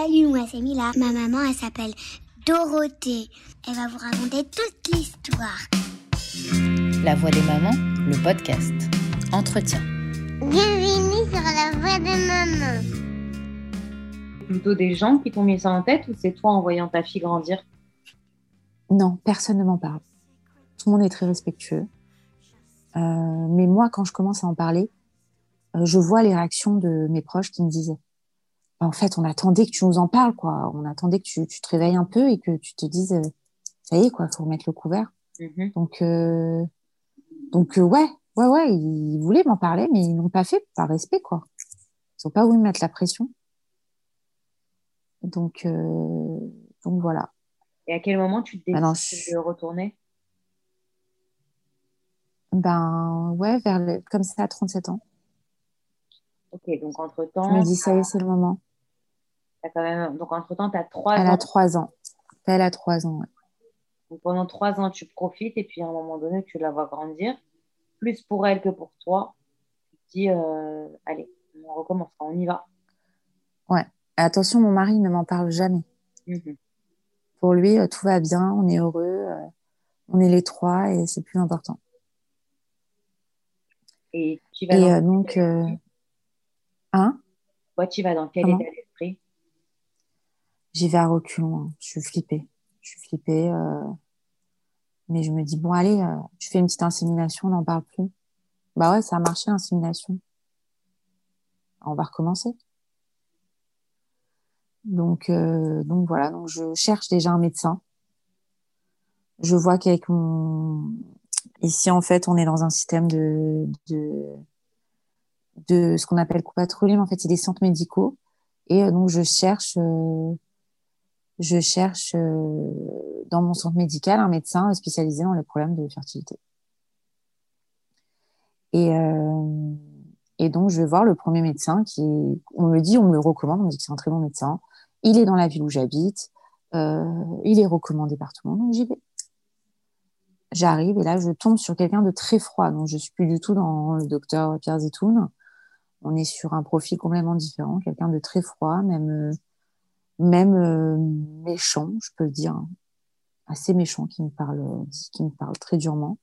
Salut, moi c'est Mila. Ma maman, elle s'appelle Dorothée. Elle va vous raconter toute l'histoire. La voix des mamans, le podcast. Entretien. Bienvenue sur la voix des mamans. plutôt des gens qui t'ont mis ça en tête ou c'est toi en voyant ta fille grandir? Non, personne ne m'en parle. Tout le monde est très respectueux. Euh, mais moi, quand je commence à en parler, euh, je vois les réactions de mes proches qui me disent en fait, on attendait que tu nous en parles, quoi. On attendait que tu, tu te réveilles un peu et que tu te dises euh, ça y est, quoi, faut remettre le couvert. Mhm. Donc, euh, donc euh, ouais, ouais, ouais, ils voulaient m'en parler, mais ils n'ont pas fait par respect, quoi. Ils n'ont pas voulu mettre la pression. Donc, euh, donc voilà. Et à quel moment tu te décides Ah non, je- de retourner? Ben ouais, vers le, comme ça à 37 ans. Ok, donc Je entre-temps, me dis ça y est, c'est le moment. Quand même... donc entre-temps, tu as trois Elle ans. a 3 ans. Elle a 3 ans, ouais. Donc pendant trois ans, tu profites et puis à un moment donné, tu la vois grandir. Plus pour elle que pour toi. Tu te dis, euh, allez, on recommence, on y va. Attention, mon mari ne m'en parle jamais. Mhm. Pour lui, euh, tout va bien, on est heureux, euh, on est les trois et c'est plus important. Et tu vas Et dans, donc, hein, toi, tu vas dans quel Comment? état j'y vais à reculons. hein. Je suis flippée. Je suis flippée. euh, mais je me dis, bon, allez, euh, tu fais une petite insémination, on n'en parle plus. Bah ouais, ça a marché, l'insémination. On va recommencer. Donc, euh, donc voilà, donc je cherche déjà un médecin. Je vois qu'avec mon... Ici, en fait, on est dans un système de, de, ce qu'on appelle coupatrolline. En fait, c'est des centres médicaux. Et euh, donc, je cherche, je cherche euh, dans mon centre médical un médecin spécialisé dans les problèmes de fertilité. Et, euh, donc, je vais voir le premier médecin qui, on me dit, on me le recommande, on me dit que c'est un très bon médecin. Il est dans la ville où j'habite. Euh, il est recommandé par tout le monde, donc j'y vais. J'arrive et là, je tombe sur quelqu'un de très froid. Donc, je suis plus du tout dans le docteur Pierre Zitoun. On est sur un profil complètement différent, quelqu'un de très froid, même, même euh, méchant, je peux le dire, hein. assez méchant, qui me parle, qui me parle très durement.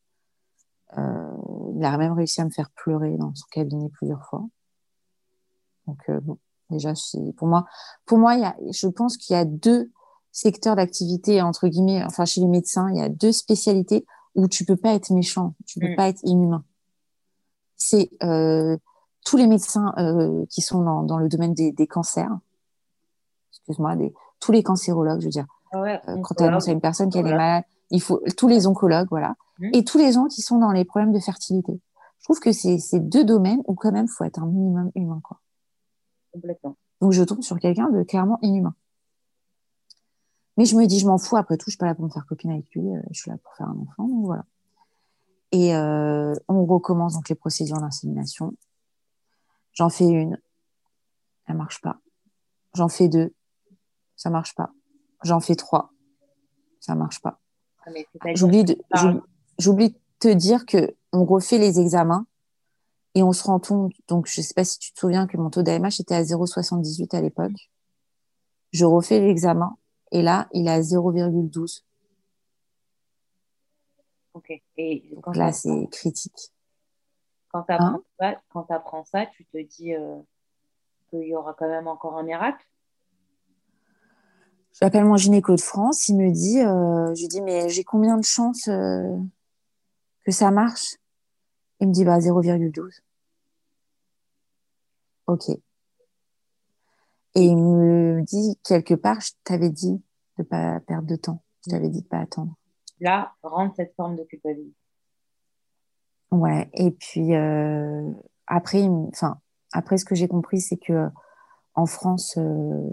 Euh, il a même réussi à me faire pleurer dans son cabinet plusieurs fois. Donc euh, bon, déjà, c'est pour moi, pour moi, il y a, je pense qu'il y a deux secteurs d'activité entre guillemets, enfin chez les médecins, il y a deux spécialités où tu peux pas être méchant, tu peux Mm. pas être inhumain. C'est euh, tous les médecins euh, qui sont dans, dans le domaine des, des cancers, excuse-moi, des, tous les cancérologues, je veux dire, Ah ouais, euh, quand tu annonces à une personne qu'elle est Voilà. malade, il faut tous les oncologues, voilà, Mhm. et tous les gens qui sont dans les problèmes de fertilité. Je trouve que c'est c'est deux domaines où quand même faut être un minimum humain, quoi. complètement. Donc je tombe sur quelqu'un de clairement inhumain. Mais je me dis, je m'en fous. Après tout, je suis pas là pour me faire copine avec lui. euh, Je suis là pour faire un enfant, donc voilà. Et euh, on recommence donc les procédures d'insémination. J'en fais une, elle marche pas. J'en fais deux, ça marche pas. J'en fais trois, ça marche pas. Ah, J'oublie de, j'oublie- te dire que on refait les examens et on se rend compte. Donc, je sais pas si tu te souviens que mon taux d'AMH était à 0,78 à l'époque. Je refais l'examen et là, il est à 0,12. Ok. Et quand Donc là, tu c'est critique. quand apprends Hein ça, quand t'apprends ça, tu te dis euh, qu'il y aura quand même encore un miracle? J'appelle mon gynéco de France. Il me dit, euh, je lui dis, mais j'ai combien de chances euh, que ça marche? Il me dit, bah 0,12. Ok. Et il me dit, quelque part, je t'avais dit de pas perdre de temps. Je t'avais dit de pas attendre. Là, rentre cette forme de culpabilité. Ouais. Et puis euh, après, enfin après, ce que j'ai compris, c'est que en France, euh,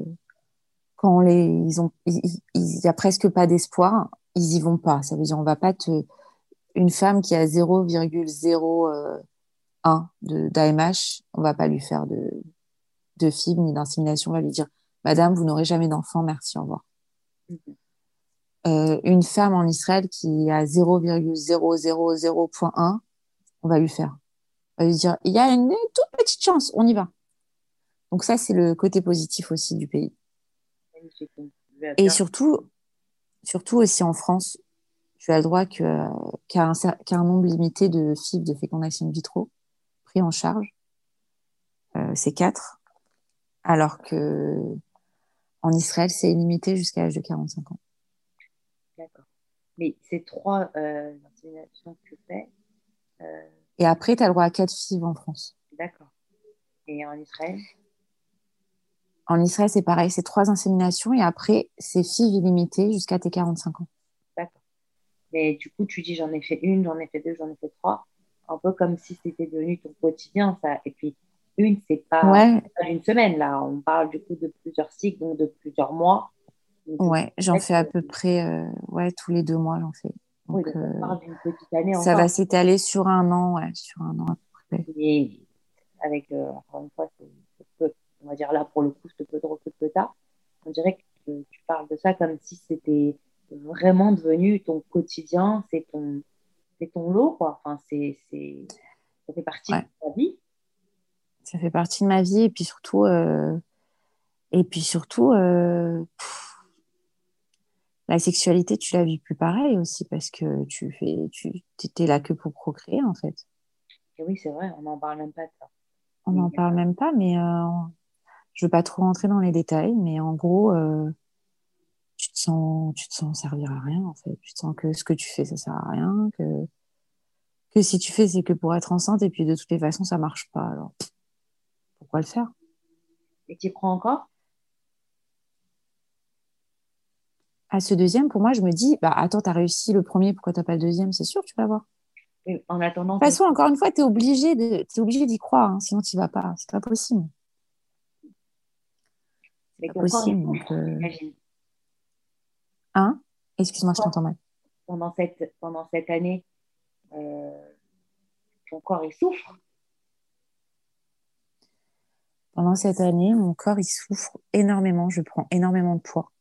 quand les, ils ont, il il- il y a presque pas d'espoir, ils y vont pas. Ça veut dire, on va pas te, une femme qui a 0,01 de d'AMH, on va pas lui faire de de ni d'insémination. On va lui dire, Madame, vous n'aurez jamais d'enfant, merci, au revoir. Mhm. Euh, une femme en Israël qui a 0,000.1, on va lui faire. On va lui dire, il y a une toute petite chance, on y va. Donc ça, c'est le côté positif aussi du pays. Et surtout, surtout aussi en France, tu as le droit qu'à un, un, nombre limité de fibres de fécondation in vitro pris en charge. Euh, c'est 4. Alors que en Israël, c'est illimité jusqu'à l'âge de 45 ans. D'accord. Mais ces trois euh, que tu fais. Euh... Et après, tu as le droit à 4 FIV en France. D'accord. Et en Israël? En Israël, c'est pareil, c'est trois inséminations et après, c'est FIV illimité jusqu'à tes 45 ans. D'accord. Mais du coup, tu dis j'en ai fait une, j'en ai fait deux, j'en ai fait trois. Un peu comme si c'était devenu ton quotidien, ça. Et puis, une, c'est pas, ouais. une semaine, là. On parle du coup de plusieurs cycles, donc de plusieurs mois. Donc, ouais, j'en fais à peu près euh, ouais, tous les deux mois, j'en fais. Donc, oui, année ça va s'étaler sur un an, ouais, sur un an à peu près. Et avec, euh, encore une fois, on va dire là pour le coup, ce peu de recul que tu as, on dirait que tu parles de ça comme si c'était vraiment devenu ton quotidien, c'est ton, ton lot, quoi. Enfin, c'est, ça fait partie ouais. de ta vie. Ça fait partie de ma vie et puis surtout, euh, et puis surtout, euh, pff, la sexualité, tu la vis plus pareil aussi parce que tu fais, tu étais là que pour procréer en fait. Et oui, c'est vrai, on n'en parle même pas de ça. On n'en parle même pas, mais euh, je veux pas trop rentrer dans les détails, mais en gros, euh, tu te sens, tu te sens servir à rien en fait. Tu te sens que ce que tu fais, ça sert à rien, que que si tu fais, c'est que pour être enceinte et puis de toutes les façons, ça marche pas. Alors pourquoi le faire? Et tu prends encore? À ce deuxième, pour moi, je me dis, bah attends, t'as réussi le premier, pourquoi t'as pas le deuxième? C'est sûr, tu vas voir. Et en attendant. De toute façon, encore une fois, tu es obligé de, es obligé d'y croire, hein, sinon tu vas pas. C'est pas possible. Pas possible. Euh... Hein? Excuse-moi, je t'entends mal. Pendant cette, pendant cette année, euh, ton corps il souffre? Pendant cette année, mon corps il souffre énormément. Je prends énormément de poids.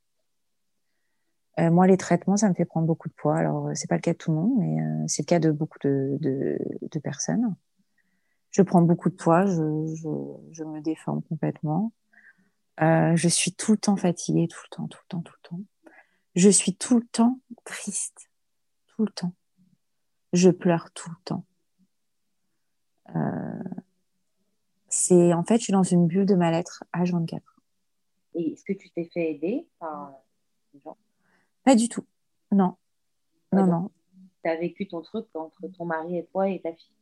Euh, moi, les traitements, ça me fait prendre beaucoup de poids. Alors, c'est pas le cas de tout le monde, mais euh, c'est le cas de beaucoup de, de, de, personnes. Je prends beaucoup de poids, je, je, je me déforme complètement. Euh, je suis tout le temps fatiguée, tout le temps, tout le temps, tout le temps. Je suis tout le temps triste, tout le temps. Je pleure tout le temps. Euh, c'est en fait, je suis dans une bulle de mal-être H24. Et est-ce que tu t'es fait aider par des gens? Pas du tout. Non. Ouais, non, non. Tu as vécu ton truc entre ton mari et toi et ta fille.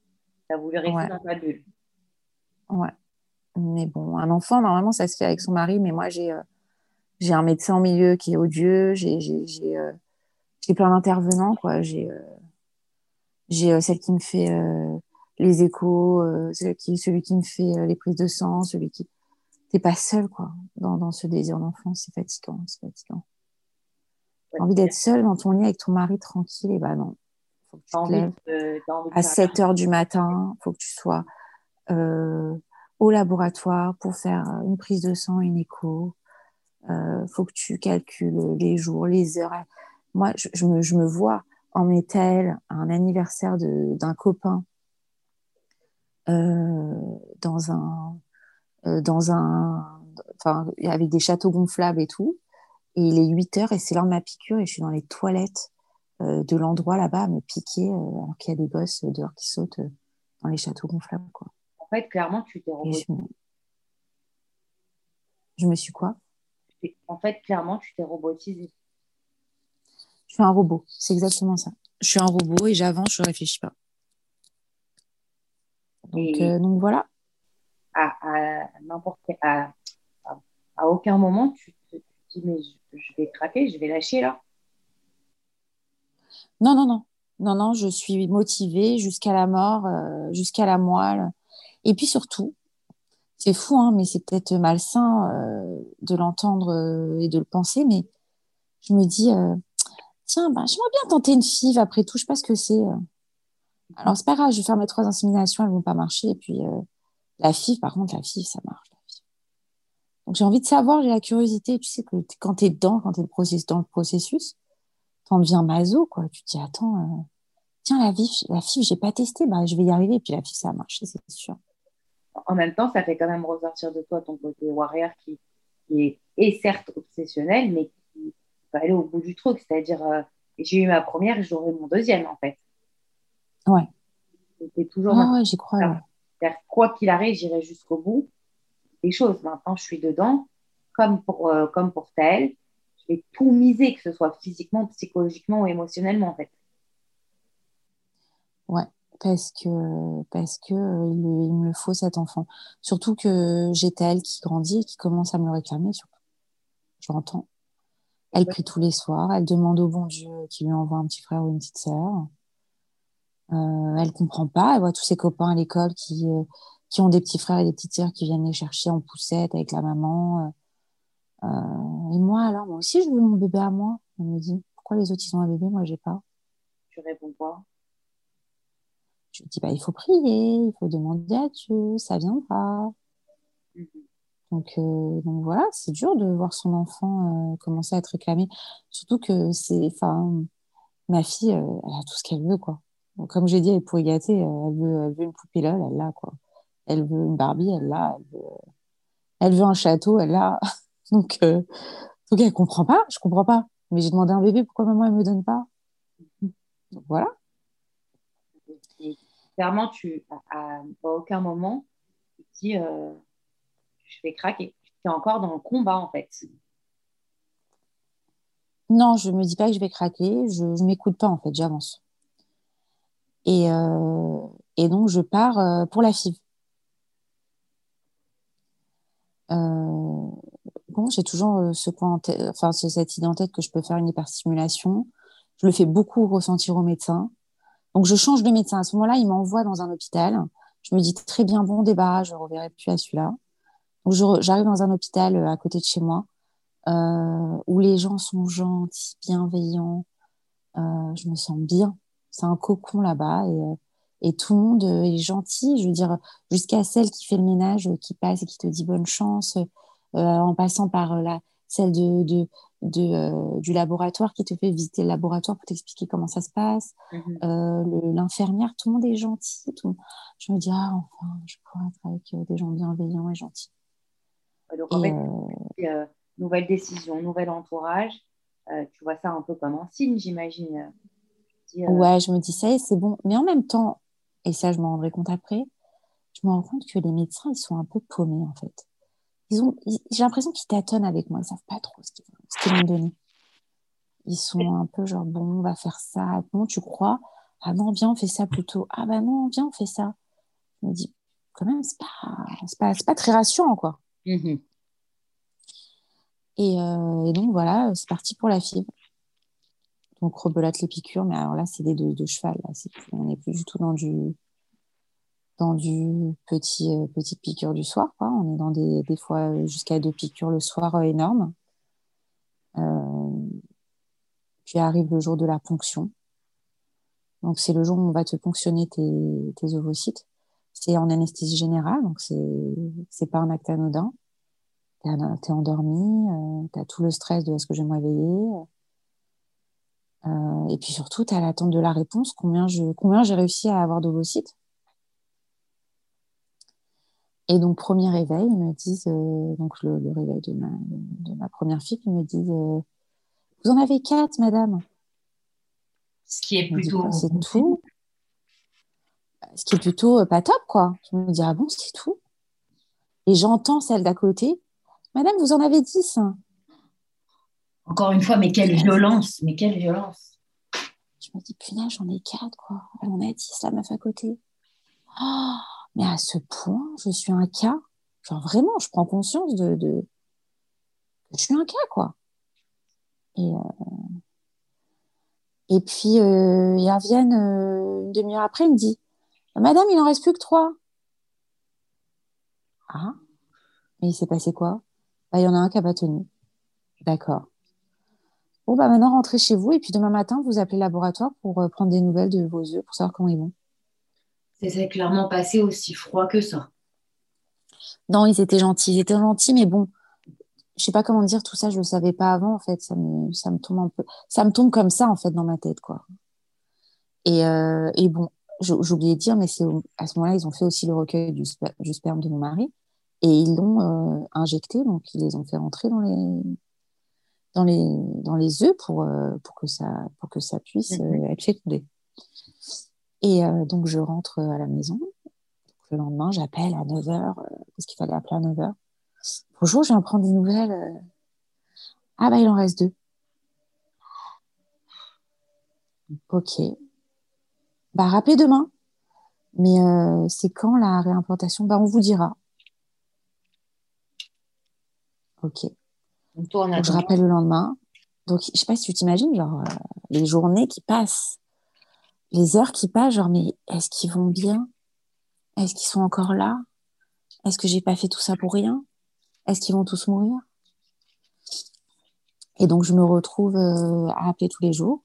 Tu as voulu rester Ouais. dans ta bulle. Ouais. Mais bon, un enfant, normalement, ça se fait avec son mari, mais moi, j'ai euh, j'ai un médecin au milieu qui est odieux, j'ai euh, plein d'intervenants, quoi. J'ai euh, j'ai celle qui me fait les échos, qui, celui qui me fait les prises de sang, celui qui... T'es pas seul, quoi, dans, dans ce désir d'enfant, c'est fatigant, c'est fatigant. T'as envie d'être seul dans ton lit avec ton mari tranquille, et bah non. Faut que tu te lèves de, à faire 7 heures du matin, faut que tu sois euh, au laboratoire pour faire une prise de sang, une écho. Euh, faut que tu calcules les jours, les heures. Moi, je, me, vois en métal à un anniversaire d'un copain euh, dans un, euh, dans un, avec des châteaux gonflables et tout. Et il est 8 heures et c'est l'heure de ma piqûre et je suis dans les toilettes euh, de l'endroit là-bas à me piquer euh, alors qu'il y a des gosses dehors qui sautent euh, dans les châteaux gonflables. Quoi. En fait, clairement, tu t'es robotisé. je, me... je me suis quoi? En fait, clairement, tu t'es robotisé. Je suis un robot, c'est exactement ça. Je suis un robot et j'avance, je réfléchis pas. Donc, Et- euh, donc voilà. À, à n'importe quel- à, à, à aucun moment, tu te tu te dis, mais je, je vais craquer, je vais lâcher là. Non, non, non. Non, non, je suis motivée jusqu'à la mort, euh, jusqu'à la moelle. Et puis surtout, c'est fou, hein, mais c'est peut-être malsain euh, de l'entendre euh, et de le penser, mais je me dis, euh, tiens, bah, j'aimerais bien tenter une FIV après tout, je sais pas ce que c'est. Alors, c'est pas grave, je vais faire mes trois inséminations, elles vont pas marcher. Et puis, la FIV, par contre, la FIV, ça marche. Donc, j'ai envie de savoir, j'ai la curiosité. Tu sais que quand tu es dedans, quand tu es dans le processus, t'en deviens maso, quoi. Tu te dis, attends, tiens, la FIV, la FIV, j'ai pas testé, bah, je vais y arriver. Et puis, la FIV, ça a marché, c'est sûr. En même temps, ça fait quand même ressortir de toi ton côté warrior qui, qui est est certes obsessionnelle, mais qui va aller au bout du truc. C'est-à-dire, euh, j'ai eu ma première, j'aurai mon deuxième, en fait. Ouais. C'était toujours. Ah ouais, j'y crois. ouais. C'est-à-dire, quoi qu'il arrive, j'irai jusqu'au bout des choses. Maintenant, je suis dedans, comme pour, euh, comme pour Taël. Je vais tout miser, que ce soit physiquement, psychologiquement ou émotionnellement, en fait. Ouais, parce que parce que euh, il, il me le faut cet enfant. Surtout que j'ai Taël qui grandit et qui commence à me le réclamer. Surtout. Je l'entends. Elle prie tous les soirs. Elle demande au bon Dieu qu'il lui envoie un petit frère ou une petite sœur. Euh, elle comprend pas. Elle voit tous ses copains à l'école qui euh, qui ont des petits frères et des petites sœurs qui viennent les chercher en poussette avec la maman. Et moi, alors, moi aussi, je veux mon bébé à moi. Elle me dit, pourquoi les autres, ils ont un bébé, moi, j'ai pas. Tu réponds quoi? Je lui dis, bah, il faut prier, il faut demander à Dieu, ça viendra. Mhm. Donc, euh, donc voilà, c'est dur de voir son enfant euh, commencer à être réclamé. Surtout que c'est, enfin, ma fille, euh, elle a tout ce qu'elle veut, quoi. Comme j'ai dit, elle pourrait gâter, elle veut, une poupée LOL, elle l'a, quoi. Elle veut une Barbie, elle l'a. Elle veut, elle veut un château, elle l'a. donc, donc, elle comprend pas, je comprends pas. Mais j'ai demandé un bébé, pourquoi maman, elle me donne pas? Donc, voilà. Clairement, tu, à, aucun moment, tu te dis, euh, je vais craquer. Tu es encore dans le combat, en fait. Non, je me dis pas que je vais craquer, je, je m'écoute pas en fait, j'avance. Et, euh, et donc je pars euh, pour la FIV. Bon, j'ai toujours ce point enfin ce- cette idée en tête que je peux faire une hyperstimulation. Je le fais beaucoup ressentir au médecin. Donc je change de médecin. À ce moment-là, il m'envoie dans un hôpital. Je me dis très bien, bon débat, je ne reverrai plus à celui-là. Donc j'arrive dans un hôpital euh, à côté de chez moi euh, où les gens sont gentils, bienveillants. Euh, je me sens bien. C'est un cocon là-bas et, et tout le monde est gentil. Je veux dire, jusqu'à celle qui fait le ménage, qui passe et qui te dit bonne chance, en passant par la, celle de, de, de, euh, du laboratoire qui te fait visiter le laboratoire pour t'expliquer comment ça se passe, Mhm. euh, le- l'infirmière, tout le monde est gentil. Tout... Je me dis, ah, enfin, je pourrais être avec euh, des gens bienveillants et gentils. Donc, en Et, fait, nouvelle décision, nouvel entourage. Euh, tu vois ça un peu comme un signe, j'imagine. Ouais, je me dis, ça y est, c'est bon. Mais en même temps, et ça, je m'en rendrai compte après, je me rends compte que les médecins, ils sont un peu paumés, en fait. Ils ont, j'ai l'impression qu'ils tâtonnent avec moi. Ils savent pas trop ce qu'ils ce qu'ils m'ont donné. Ils sont un peu genre, bon, on va faire ça. Bon, tu crois? Ah non, viens, on fait ça plutôt. Ah bah non, viens, on fait ça. Je me dis, quand même, c'est pas, c'est pas, c'est pas très rassurant, quoi. mhm. Et, euh, et donc voilà, c'est parti pour la fibre. Donc rebelote les piqûres, mais alors là c'est des de, de cheval. Là. On n'est plus du tout dans du dans du petit euh, petite piqûre du soir. Quoi. On est dans des, des fois euh, jusqu'à deux piqûres le soir euh, énormes. Euh, puis arrive le jour de la ponction. Donc c'est le jour où on va te ponctionner tes, tes ovocytes. C'est en anesthésie générale, donc c'est c'est pas un acte anodin. T'es t'es endormi, euh, t'as tout le stress de est-ce que je vais me réveiller. Euh, et puis surtout, t'as l'attente de la réponse, combien je, combien j'ai réussi à avoir d'ovocytes? Et donc, premier réveil, ils me disent, euh, donc le, le réveil de ma, de ma première fille, ils me disent, euh, vous en avez quatre, madame. Ce qui est plutôt. c'est tout. Ce qui est plutôt euh, pas top, quoi. Je me dis, ah bon, c'est tout. Et j'entends celle d'à côté, madame, vous en avez dix. Encore une fois, mais quelle violence, mais quelle violence. Je me dis, punaise, j'en ai quatre, quoi. Elle en a dix, la meuf à côté. Oh, mais à ce point, je suis un cas. Genre vraiment, je prends conscience de, de... je suis un cas, quoi. Et, euh, et puis, euh, ils reviennent euh, une demi-heure après, il me dit, Madame, il en reste plus que trois. Ah, mais il s'est passé quoi? Bah, il y en a un qui n'a pas tenu. D'accord. Bon, bah maintenant, rentrez chez vous et puis demain matin, vous appelez le laboratoire pour euh, prendre des nouvelles de vos œufs pour savoir comment ils vont. C'est c'est clairement passé aussi froid que ça. Non, ils étaient gentils, ils étaient gentils, mais bon, je sais pas comment dire tout ça, je le savais pas avant en fait, ça me, ça me tombe un peu, ça me tombe comme ça en fait dans ma tête quoi. Et, euh, et bon, oublié de dire, mais c'est à ce moment-là, ils ont fait aussi le recueil du, sper- du sperme de mon mari. Et ils l'ont euh, injecté, donc ils les ont fait rentrer dans les, dans les, dans les œufs pour, euh, pour, que, ça, pour que ça puisse Mhm. euh, être fécondé. Et euh, donc, je rentre à la maison. Le lendemain, j'appelle à 9h, parce qu'il fallait appeler à 9h. Bonjour, je viens prendre des nouvelles. euh. Ah, bah, il en reste deux. Ok. Bah, rappelez demain. Mais euh, c'est quand la réimplantation? Bah, on vous dira. Ok. Donc, toi, on Donc, je rappelle le lendemain. Donc, je sais pas si tu t'imagines, genre, euh, les journées qui passent, les heures qui passent, genre, mais est-ce qu'ils vont bien? Est-ce qu'ils sont encore là? Est-ce que j'ai pas fait tout ça pour rien? Est-ce qu'ils vont tous mourir? Et donc, je me retrouve euh, à appeler tous les jours.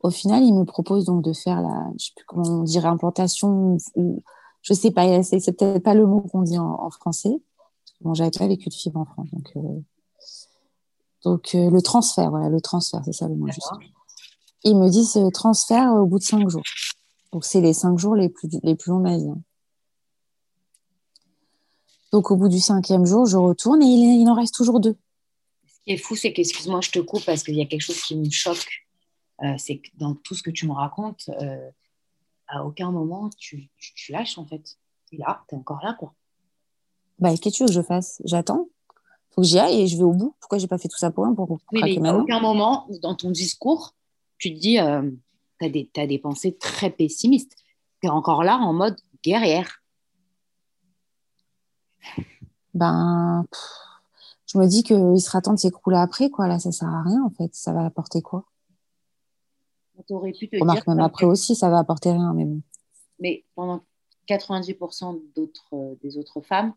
Au final, il me propose donc de faire la, je sais plus comment on dirait, implantation, ou je sais pas, c'est c'est peut-être pas le mot qu'on dit en, en français. Bon, j'avais pas vécu de fibre en France, donc. euh, donc, euh, le transfert, voilà, le transfert, c'est ça le mot juste. Ils me disent euh, transfert au bout de cinq jours. Donc, c'est les cinq jours les plus, les plus longs de ma vie. hein. Donc, au bout du cinquième jour, je retourne et il, il en reste toujours deux. Ce qui est fou, c'est qu'excuse-moi, je te coupe parce qu'il y a quelque chose qui me choque. Euh, c'est que dans tout ce que tu me racontes, euh, à aucun moment tu, tu, tu lâches en fait. Et là, tu es encore là quoi. Bah, qu'est-ce que tu veux que je fasse? J'attends. Faut que j'y aille et je vais au bout. Pourquoi j'ai pas fait tout ça pour rien pour Oui, mais à aucun moment dans ton discours, tu te dis, euh, tu as, des- pensées très pessimistes. Tu es encore là en mode guerrière. Ben, pff, je me dis qu'il sera temps de s'écrouler après, quoi. Là, ça sert à rien, en fait. Ça va apporter quoi? Tu aurais pu te Remarque, dire. même après aussi, ça va apporter rien, mais bon. mais pendant 90% d'autres, euh, des autres femmes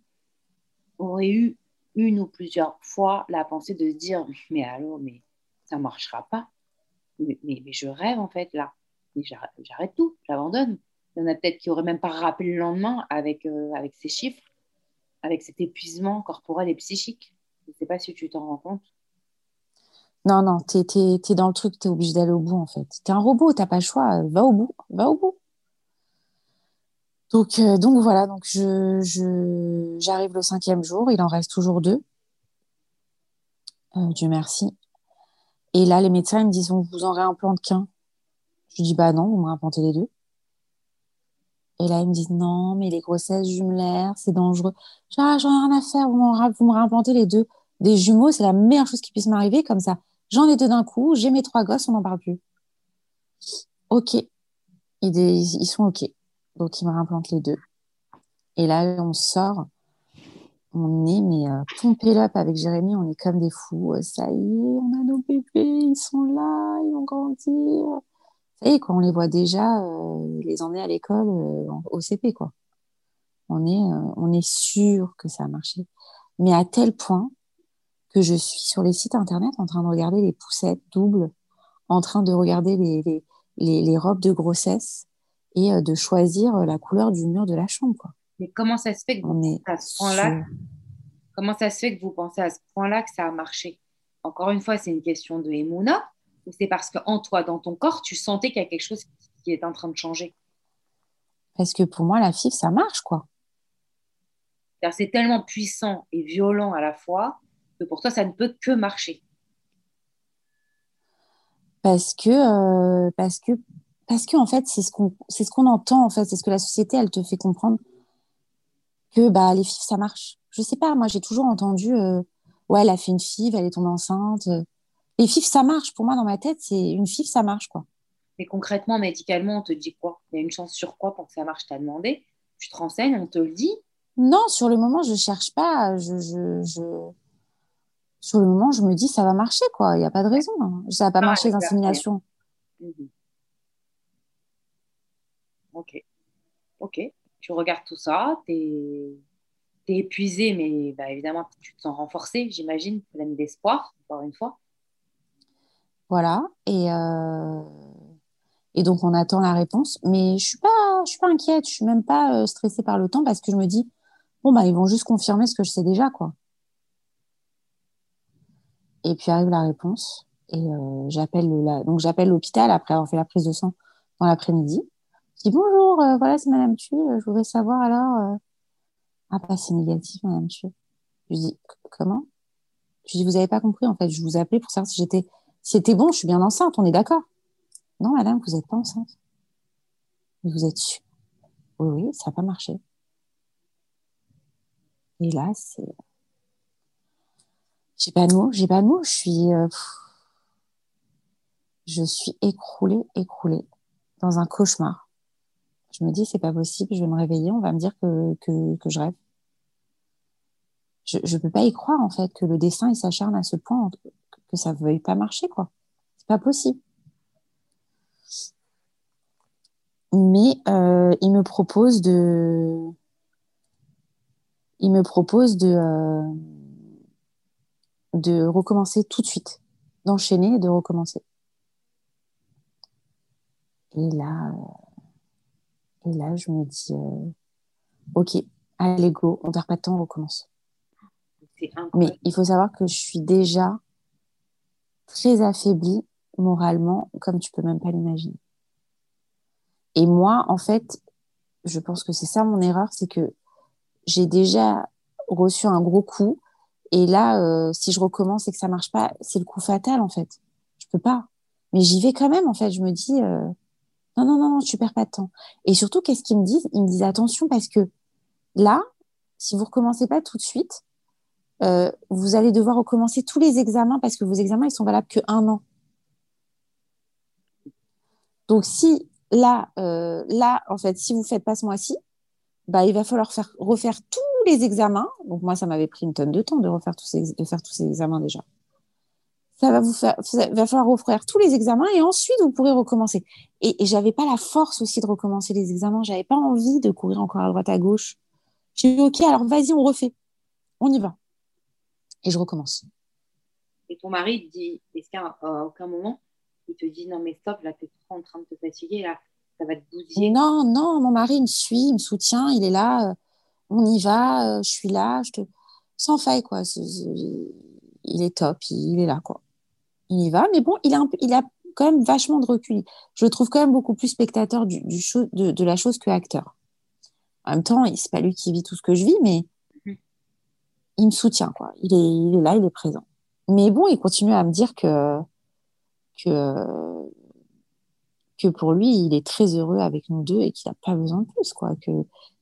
auraient eu une ou plusieurs fois la pensée de se dire mais allô mais ça marchera pas mais, je rêve en fait là j'arrête, tout j'abandonne il y en a peut-être qui auraient même pas rappelé le lendemain avec, euh, avec ces chiffres avec cet épuisement corporel et psychique je sais pas si tu t'en rends compte Non, non, t'es, t'es dans le truc, t'es obligé d'aller au bout, en fait. T'es un robot, t'as pas le choix. Va au bout, va au bout. Donc, euh, donc voilà, donc je, je, j'arrive le cinquième jour, il en reste toujours deux. Euh, Dieu merci. Et là, les médecins ils me disent, on vous en réimplante qu'un. Je dis, bah non, vous me réimplantez les deux. Et là, ils me disent, non, mais les grossesses jumelaires, c'est dangereux. Ah, j'en ai rien à faire, vous, vous me réimplantez les deux. Des jumeaux, c'est la meilleure chose qui puisse m'arriver, comme ça. J'en ai deux d'un coup, j'ai mes trois gosses, on n'en parle plus. Ok. Ils, ils sont ok. Donc, ils me réimplantent les deux. Et là, on sort. On est, mais euh, pompé up avec Jérémy, on est comme des fous. Euh, Ça y est, on a nos bébés, ils sont là, ils vont grandir. Ça y est, quoi, on les voit déjà euh, les emmener à l'école euh, au CP, quoi. On est, euh, on est sûr que ça a marché. Mais à tel point que je suis sur les sites internet en train de regarder les poussettes doubles, en train de regarder les, les, les, les robes de grossesse et de choisir la couleur du mur de la chambre, quoi. Mais comment ça se fait que vous On est à ce point-là, sûr. comment ça se fait que vous pensez à ce point-là que ça a marché? Encore une fois, c'est une question de Emouna ou c'est parce qu'en toi, dans ton corps, tu sentais qu'il y a quelque chose qui est en train de changer? Parce que pour moi, la FIV, ça marche, quoi. C'est tellement puissant et violent à la fois que pour toi, ça ne peut que marcher. Parce que, euh, parce que, parce que, en fait, c'est ce qu'on, c'est ce qu'on entend, en fait. C'est ce que la société, elle te fait comprendre que, bah, les FIV, ça marche. Je sais pas, moi, j'ai toujours entendu, euh, ouais, elle a fait une FIV, elle est tombée enceinte. euh. Les FIV, ça marche. Pour moi, dans ma tête, c'est une FIV, ça marche, quoi. Mais concrètement, médicalement, on te dit quoi? Il y a une chance sur quoi pour que ça marche Tu as demandé? Tu te renseignes, on te le dit? Non, sur le moment, je cherche pas. Je, je, je... Sur le moment, je me dis, ça va marcher, quoi. Il n'y a pas de raison. hein. Ça va pas Ah, marcher, les inséminations. Mhm. Ok. Ok. Tu regardes tout ça, tu es, épuisé, mais bah, évidemment, tu te sens renforcé, j'imagine, pleine d'espoir, encore une fois. Voilà. Et, euh, et donc, on attend la réponse. Mais je suis pas, je suis pas inquiète. Je suis même pas euh, stressée par le temps parce que je me dis, bon, bah, ils vont juste confirmer ce que je sais déjà, quoi. Et puis arrive la réponse. Et euh, j'appelle j'appelle l'hôpital après avoir fait la prise de sang dans l'après-midi. Je dis bonjour, euh, voilà, c'est Madame Thuy. Euh, Je voudrais savoir alors. euh, Ah, bah, c'est négatif, Madame Thuy. Je dis Comment? Je dis Vous n'avez pas compris, en fait. Je vous ai appelé pour savoir si j'étais. C'était bon, je suis bien enceinte, on est d'accord? Non, madame, vous n'êtes pas enceinte. vous êtes sûre Oui, oui, ça n'a pas marché. Et là, c'est. J'ai pas de mots, j'ai pas de mots. Je suis. Euh, je suis écroulée, écroulée dans un cauchemar. Je me dis, c'est pas possible, je vais me réveiller, on va me dire que, que, je rêve. Je ne peux pas y croire, en fait, que le dessin, il s'acharne à ce point que ça ne veuille pas marcher, quoi. C'est pas possible. Mais euh, il me propose de. Il me propose de, euh, de recommencer tout de suite, d'enchaîner et de recommencer. Et là, et là, je me dis, euh, ok, allez go, on perd pas de temps, on recommence. Mais il faut savoir que je suis déjà très affaiblie moralement, comme tu peux même pas l'imaginer. Et moi, en fait, je pense que c'est ça mon erreur, c'est que j'ai déjà reçu un gros coup. Et là, euh, si je recommence et que ça marche pas, c'est le coup fatal, en fait. Je peux pas. Mais j'y vais quand même, en fait. Je me dis, euh, non, non, non, non, tu perds pas de temps. Et surtout, qu'est-ce qu'ils me disent? Ils me disent attention parce que là, si vous recommencez pas tout de suite, euh, vous allez devoir recommencer tous les examens parce que vos examens, ils sont valables que un an. Donc, si là, euh, là, en fait, si vous faites pas ce mois-ci, bah, il va falloir faire, refaire tous les examens. Donc, moi, ça m'avait pris une tonne de temps de, refaire de faire tous ces examens déjà ça va vous faire, va falloir refaire tous les examens et ensuite vous pourrez recommencer. Et, et j'avais pas la force aussi de recommencer les examens. J'avais pas envie de courir encore à droite à gauche. J'ai dit ok, alors vas-y, on refait, on y va. Et je recommence. Et ton mari dit, est-ce qu'à aucun moment il te dit non mais stop, là tu es trop en train de te fatiguer, là ça va te bousiller. Non, non, mon mari me suit, il me soutient, il est là, euh, on y va, euh, je suis là, je te... sans faille quoi. il est top, il est là quoi il y va. Mais bon, il a, il a quand même vachement de recul. Je le trouve quand même beaucoup plus spectateur du, de, la chose que acteur. En même temps, c'est pas lui qui vit tout ce que je vis, mais il me soutient, quoi. Il est, est là, il est présent. Mais bon, il continue à me dire que, que, que pour lui, il est très heureux avec nous deux et qu'il n'a pas besoin de plus, quoi. Que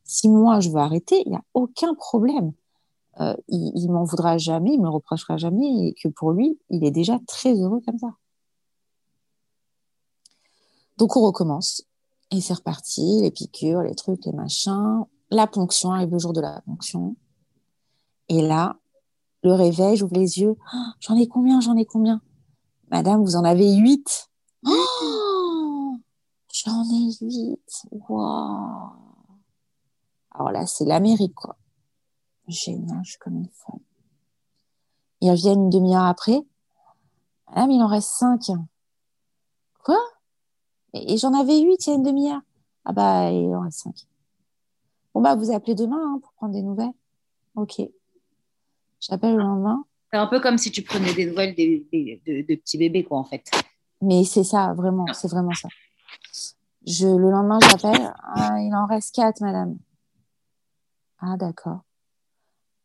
si moi je veux arrêter, il n'y a aucun problème. Euh, il, m'en voudra jamais, il me reprochera jamais, et que pour lui, il est déjà très heureux comme ça. Donc on recommence. Et c'est reparti, les piqûres, les trucs, les machins. La ponction, arrive le jour de la ponction. Et là, le réveil, j'ouvre les yeux. Oh, j'en ai combien J'en ai combien? Madame, vous en avez huit. Oh, j'en ai huit. Waouh Alors là, c'est l'Amérique, quoi. Génial, je suis comme une femme. Ils reviennent une demi-heure après. Ah, mais il en reste cinq. Quoi? Et, j'en avais huit il y a une demi-heure. Ah bah, il en reste cinq. Bon bah, vous appelez demain hein, pour prendre des nouvelles. Ok. J'appelle le lendemain. C'est un peu comme si tu prenais des nouvelles des, de, petits bébés, quoi, en fait. Mais c'est ça, vraiment, c'est vraiment ça. Je, le lendemain, j'appelle. Ah, il en reste quatre, madame. Ah, d'accord.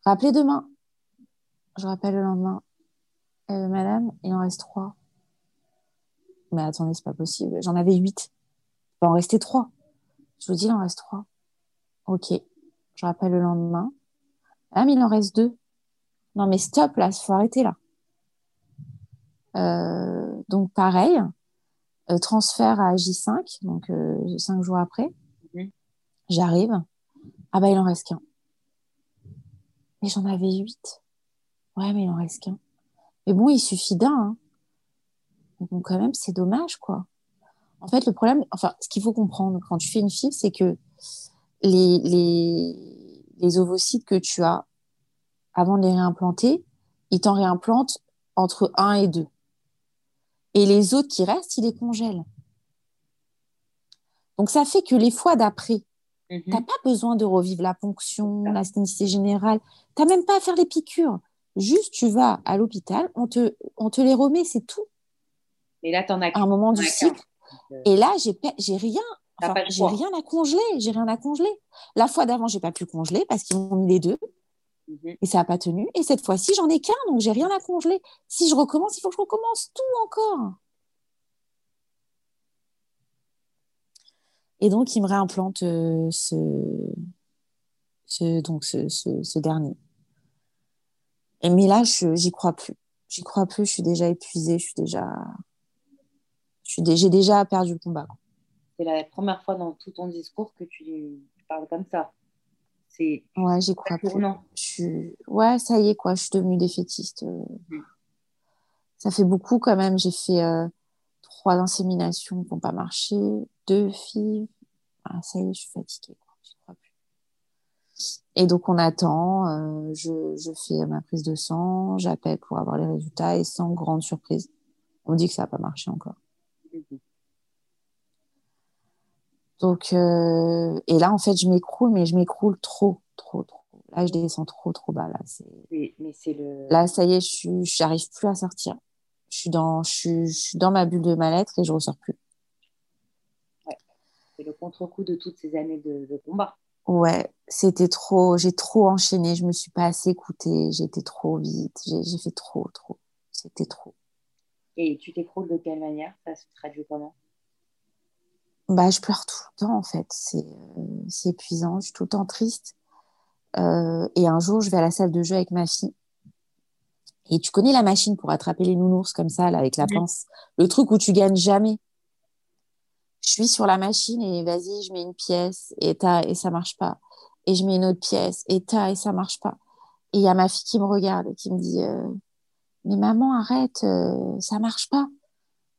Rappelez demain. Je rappelle le lendemain. Euh, madame, il en reste trois. Mais attendez, c'est pas possible. J'en avais huit. Il va en rester trois. Je vous dis, il en reste trois. Ok. Je rappelle le lendemain. Madame, il en reste deux. Non, mais stop, là, il faut arrêter, là. Euh, donc, pareil. Euh, transfert à J5, donc cinq jours après. J'arrive. Ah bah, il en reste qu'un. Mais j'en avais huit. Ouais, mais il en reste qu'un. Mais bon, il suffit d'un. Hein. Donc, quand même, c'est dommage, quoi. En fait, le problème, enfin, ce qu'il faut comprendre quand tu fais une FIV, c'est que les, ovocytes que tu as avant de les réimplanter, ils t'en réimplantent entre 1 et 2. Et les autres qui restent, ils les congèlent. Donc, ça fait que les fois d'après, tu n'as mhm. pas besoin de revivre la ponction, la synicité générale. Tu n'as même pas à faire les piqûres. Juste, tu vas à l'hôpital, on te, on te les remet, c'est tout. Et là, tu en as à un moment du cycle. Euh, et là, j'ai j'ai rien. j'ai rien à congeler. J'ai rien à congeler. La fois d'avant, j'ai pas pu congeler parce qu'ils m'ont mis les deux. Mhm. Et ça n'a pas tenu. Et cette fois-ci, j'en ai qu'un, donc j'ai rien à congeler. Si je recommence, il faut que je recommence tout encore. Et donc, il me réimplante euh, ce, ce, donc ce, ce, ce dernier. Et mais là, j'y crois plus. J'y crois plus. Je suis déjà épuisée. Je suis déjà, j'ai déjà perdu le combat. C'est la première fois dans tout ton discours que tu, tu parles comme ça. C'est Ouais, j'y crois plus. Je suis, ouais, ça y est quoi. Je suis devenue défaitiste. Euh, Mhm. Ça fait beaucoup quand même. J'ai fait euh, trois inséminations qui n'ont pas marché, deux filles. Ah, ça y est, je suis fatiguée. Quoi. J'y crois plus. Et donc on attend. euh, je, je fais ma prise de sang. J'appelle pour avoir les résultats et sans grande surprise, on dit que ça n'a pas marché encore. Donc, euh, et là, en fait, je m'écroule, mais je m'écroule trop, trop, trop. Là, je descends trop, trop bas. Là, c'est, Mais, le. là, ça y est, je suis, j'arrive plus à sortir. Je suis dans, je suis, je suis dans ma bulle de mal-être et je ressors plus. C'est le contre-coup de toutes ces années de, de combat. Ouais, c'était trop, j'ai trop enchaîné, je me suis pas assez écoutée, j'étais trop vite, j'ai, fait trop, trop. C'était trop. Et tu t'écroules de quelle manière? Ça se traduit comment? Bah, je pleure tout le temps, en fait. C'est, euh, c'est épuisant, je suis tout le temps triste. Euh, et un jour, je vais à la salle de jeu avec ma fille. Et tu connais la machine pour attraper les nounours comme ça, là, avec la pince? Le truc où tu gagnes jamais. Je suis sur la machine et vas-y, je mets une pièce et et ça marche pas. Et je mets une autre pièce et t'as, et ça marche pas. Et il y a ma fille qui me regarde et qui me dit, euh, mais maman, arrête, euh, ça marche pas.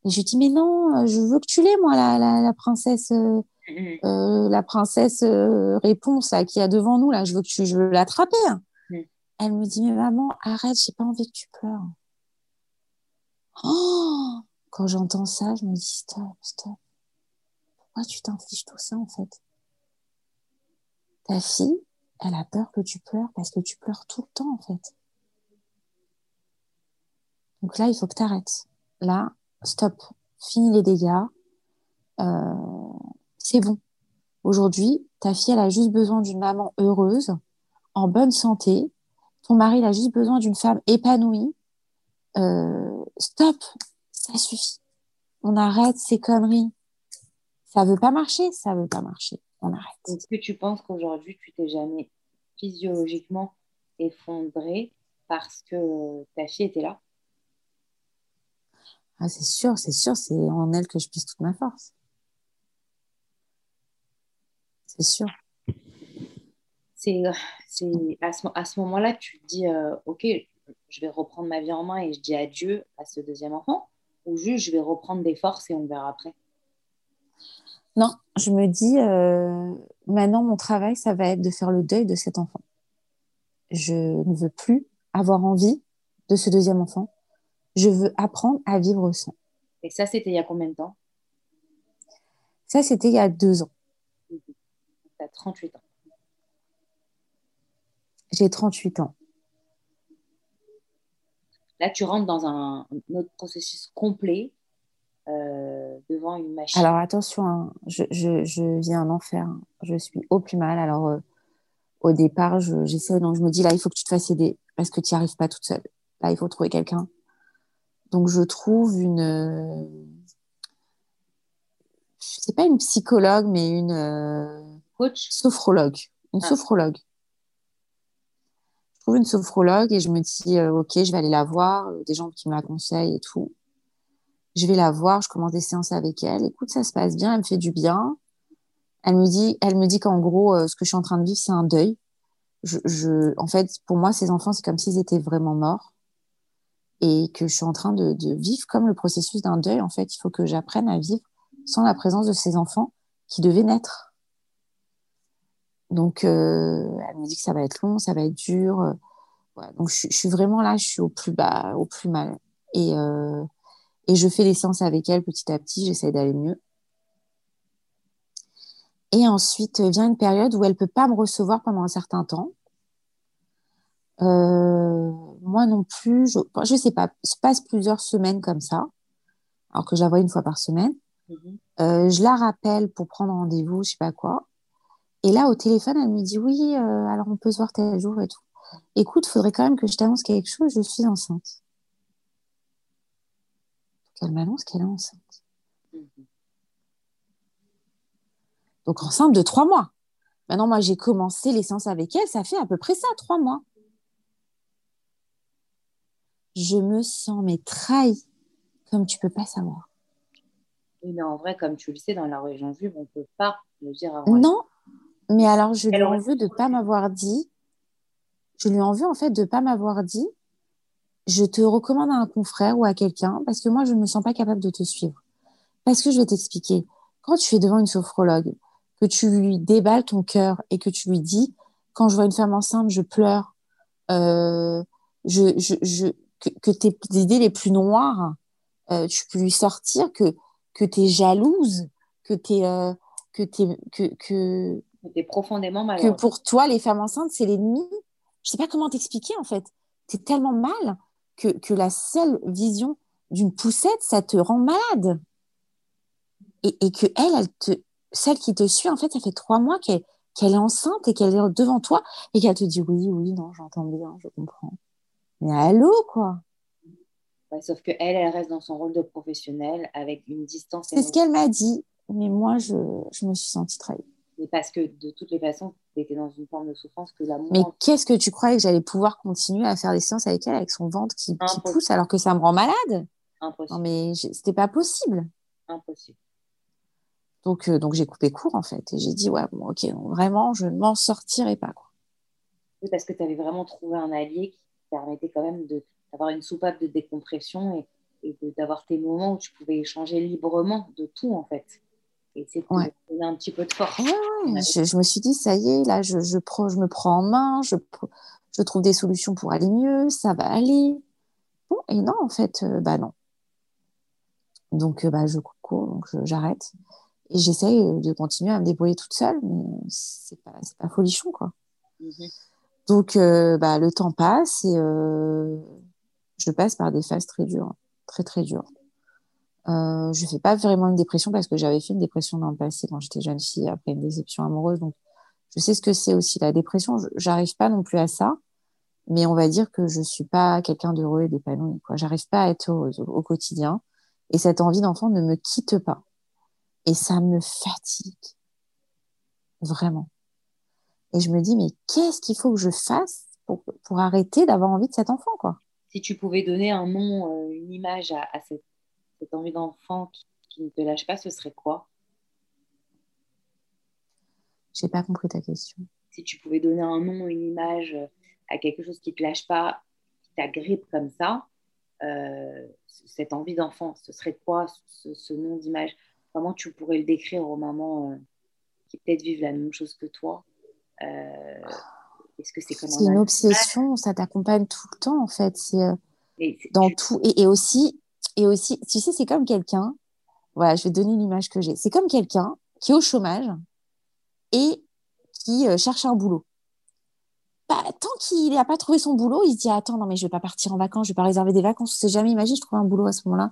Et je lui dis, mais non, euh, je veux que tu l'aies, moi, la, la, la princesse, euh, Mhm. euh, la princesse euh, réponse là, qui est devant nous, là, je veux que tu, je veux l'attraper. hein. Mm. Elle me dit, mais maman, arrête, j'ai pas envie que tu pleures. Oh Quand j'entends ça, je me dis, stop, stop. Pourquoi tu t'infliges tout ça, en fait? Ta fille, elle a peur que tu pleures parce que tu pleures tout le temps, en fait. Donc là, il faut que tu arrêtes. Là, stop. Fini les dégâts. Euh, c'est bon. Aujourd'hui, ta fille, elle a juste besoin d'une maman heureuse, en bonne santé. Ton mari, il a juste besoin d'une femme épanouie. Euh, stop, ça suffit. On arrête ces conneries. Ça veut pas marcher, ça veut pas marcher. On arrête. Est-ce que tu penses qu'aujourd'hui, tu t'es jamais physiologiquement effondré parce que ta fille était là? Ah, c'est sûr, c'est sûr, c'est en elle que je puise toute ma force. C'est sûr. C'est c'est à ce, à ce moment-là, tu te dis, euh, OK, je vais reprendre ma vie en main et je dis adieu à ce deuxième enfant ou juste je vais reprendre des forces et on verra après? Non, je me dis, euh, maintenant, mon travail, ça va être de faire le deuil de cet enfant. Je ne veux plus avoir envie de ce deuxième enfant. Je veux apprendre à vivre sans. Et ça, c'était il y a combien de temps? Ça, c'était il y a deux ans. Tu as 38 ans. J'ai 38 ans. Là, tu rentres dans un, un autre processus complet euh, devant une machine. Alors attention, hein, je, je, je vis un enfer. hein. Je suis au plus mal. Alors euh, au départ, je- j'essaie, donc je me dis là, il faut que tu te fasses aider parce que tu n'y arrives pas toute seule. Là, il faut trouver quelqu'un. Donc je trouve une, euh, je sais pas une psychologue, mais une euh, Coach sophrologue, une Ah. sophrologue. Je trouve une sophrologue et je me dis ok, je vais aller la voir, des gens qui me la conseillent et tout. Je vais la voir, je commence des séances avec elle. Écoute, ça se passe bien, elle me fait du bien. Elle me dit, elle me dit qu'en gros, euh, ce que je suis en train de vivre, c'est un deuil. Je, je, en fait, pour moi, ces enfants, c'est comme s'ils étaient vraiment morts et que je suis en train de, de vivre comme le processus d'un deuil. En fait, il faut que j'apprenne à vivre sans la présence de ces enfants qui devaient naître. Donc, euh, elle me dit que ça va être long, ça va être dur. Voilà. Donc, je, je suis vraiment là, je suis au plus bas, au plus mal. Et, euh, et je fais des séances avec elle petit à petit, j'essaie d'aller mieux. Et ensuite euh, vient une période où elle peut pas me recevoir pendant un certain temps. Euh, moi non plus, je, je sais pas, se passe plusieurs semaines comme ça, alors que je la vois une fois par semaine. Mhm. Euh, je la rappelle pour prendre rendez-vous, je sais pas quoi. Et là, au téléphone, elle me dit oui, euh, alors on peut se voir tel jour et tout. Écoute, faudrait quand même que je t'annonce quelque chose, je suis enceinte. Elle m'annonce qu'elle est enceinte. Mhm. Donc enceinte de trois mois. Maintenant, moi, j'ai commencé les séances avec elle, ça fait à peu près ça, trois mois. Je me sens mais trahie, comme tu peux pas savoir. Mais en vrai, comme tu le sais, dans la région juive, on ne peut pas le dire avant. Non, mais alors je lui en veux de pu pas m'avoir dit. Je lui en veux en fait de pas m'avoir dit. Je te recommande à un confrère ou à quelqu'un parce que moi je ne me sens pas capable de te suivre. Parce que je vais t'expliquer. Quand tu es devant une sophrologue, que tu lui déballes ton cœur et que tu lui dis quand je vois une femme enceinte, je pleure, euh, je, je, je, que, que tes idées les plus noires, euh, tu peux lui sortir que que tu es jalouse, que tu es que t'es que que es profondément que malheureuse. pour toi, les femmes enceintes, c'est l'ennemi. Je sais pas comment t'expliquer, en fait. Tu es tellement mal que, que la seule vision d'une poussette, ça te rend malade. Et, et que elle, elle te, celle qui te suit, en fait, ça fait trois mois qu'elle qu'elle est enceinte et qu'elle est devant toi et qu'elle te dit oui, oui, non, j'entends bien, je comprends. Mais allô, quoi? Ouais, sauf qu'elle, elle reste dans son rôle de professionnelle avec une distance C'est ce qu'elle m'a dit. Mais moi, je, je me suis sentie trahie. Mais parce que de toutes les façons, tu étais dans une forme de souffrance que la Mais qu'est-ce que tu croyais que j'allais pouvoir continuer à faire des séances avec elle, avec son ventre qui, pousse alors que ça me rend malade? Impossible. Non, mais c'était pas possible. impossible. Donc, euh, donc j'ai coupé court, en fait. Et j'ai dit, ouais, bon, ok, vraiment, je ne m'en sortirai pas. Quoi. Oui, parce que tu avais vraiment trouvé un allié qui permettait quand même d'avoir une soupape de décompression et, et d'avoir tes moments où tu pouvais échanger librement de tout, en fait. Et c'est de Ouais. donner un petit peu de force. Ouais, Ouais. Je, je me suis dit, ça y est, là, je, je, prends- je me prends en main, je, je trouve des solutions pour aller mieux, ça va aller. Bon, et non, en fait, euh, bah non. Donc, euh, bah, je court, donc j'arrête. Et j'essaye euh, de continuer à me débrouiller toute seule, mais c'est pas, c'est pas folichon, quoi. Mhm. Donc, euh, bah, le temps passe et je passe par des phases très dures, très très dures. Euh, je fais pas vraiment une dépression parce que j'avais fait une dépression dans le passé quand j'étais jeune fille après une déception amoureuse. Donc, je sais ce que c'est aussi la dépression. J'arrive pas non plus à ça, mais on va dire que je suis pas quelqu'un d'heureux et d'épanoui. Quoi, j'arrive pas à être heureuse au, quotidien et cette envie d'enfant ne me quitte pas et ça me fatigue vraiment. Et je me dis mais qu'est-ce qu'il faut que je fasse pour, pour arrêter d'avoir envie de cet enfant quoi? Si tu pouvais donner un nom, euh, une image à cette, cette envie d'enfant qui, qui ne te lâche pas, ce serait quoi? J'ai pas compris ta question. Si tu pouvais donner un nom, une image euh, à quelque chose qui ne te lâche pas, qui t'agrippe comme ça, euh, cette envie d'enfant, ce serait quoi ce, ce nom d'image? Comment tu pourrais le décrire aux mamans euh, qui peut-être vivent la même chose que toi? Euh, Est-ce que c'est comme C'est un une obsession, ça t'accompagne tout le temps en fait. C'est dans tout et, et aussi et aussi, tu sais, c'est comme quelqu'un. Voilà, je vais te donner l'image que j'ai. C'est comme quelqu'un qui est au chômage et qui euh, cherche un boulot. Bah, tant qu'il n'a pas trouvé son boulot, il se dit attends non mais je vais pas partir en vacances, je vais pas réserver des vacances. C'est jamais imagine je trouve un boulot à ce moment-là.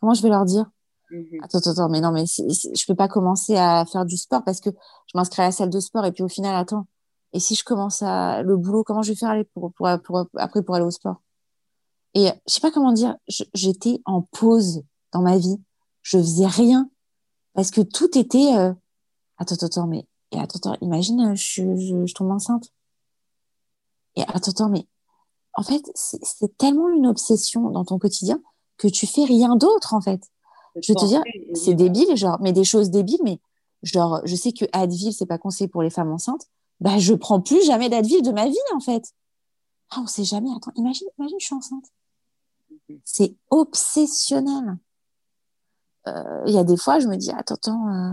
Comment je vais leur dire? Mhm. Attends, attends, attends, mais non, mais je peux pas commencer à faire du sport parce que je m'inscris à la salle de sport et puis au final, attends. Et si je commence à le boulot, comment je vais faire aller pour, pour, pour- après pour aller au sport? Et je sais pas comment dire, j'étais en pause dans ma vie. Je faisais rien parce que tout était. euh, Attends, attends, attends, mais et attends, attends, imagine, euh, je, je, je tombe enceinte. Et attends, attends, mais en fait, c'est tellement une obsession dans ton quotidien que tu fais rien d'autre en fait. Je vais te dire, c'est débile, genre, mais des choses débiles, mais genre, je sais que Advil, c'est pas conseillé pour les femmes enceintes. Bah, je prends plus jamais d'Advil de ma vie, en fait. Ah, on sait jamais. Attends, imagine, imagine, je suis enceinte. C'est obsessionnel. Euh, Il y a des fois, je me dis, attends, attends, euh,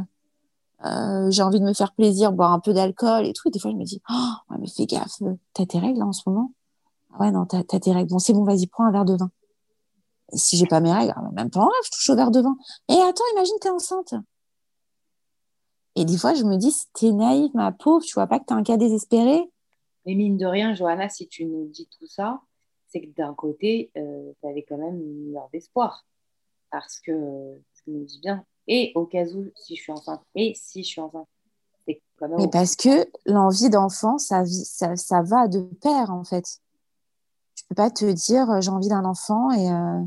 euh, j'ai envie de me faire plaisir, boire un peu d'alcool et tout. Et des fois, je me dis, oh, mais fais gaffe, t'as tes règles là, en ce moment? Ah Ouais, non, t'as tes règles. Bon, c'est bon, vas-y, prends un verre de vin. Et si j'ai pas mes règles, ah, même pas je touche au verre de vin. Et attends, imagine, t'es enceinte. Et des fois, je me dis, t'es naïve, ma pauvre, tu vois pas que t'as un cas désespéré? Mais mine de rien, Johanna, si tu nous dis tout ça, c'est que d'un côté, tu avais quand même une lueur d'espoir. Parce que euh, tu nous dis bien, et au cas où, si je suis enceinte, et si je suis enceinte, c'est quand Mais parce que l'envie d'enfant, ça, ça, ça, va de pair, en fait. Tu peux pas te dire euh, j'ai envie d'un enfant et, euh,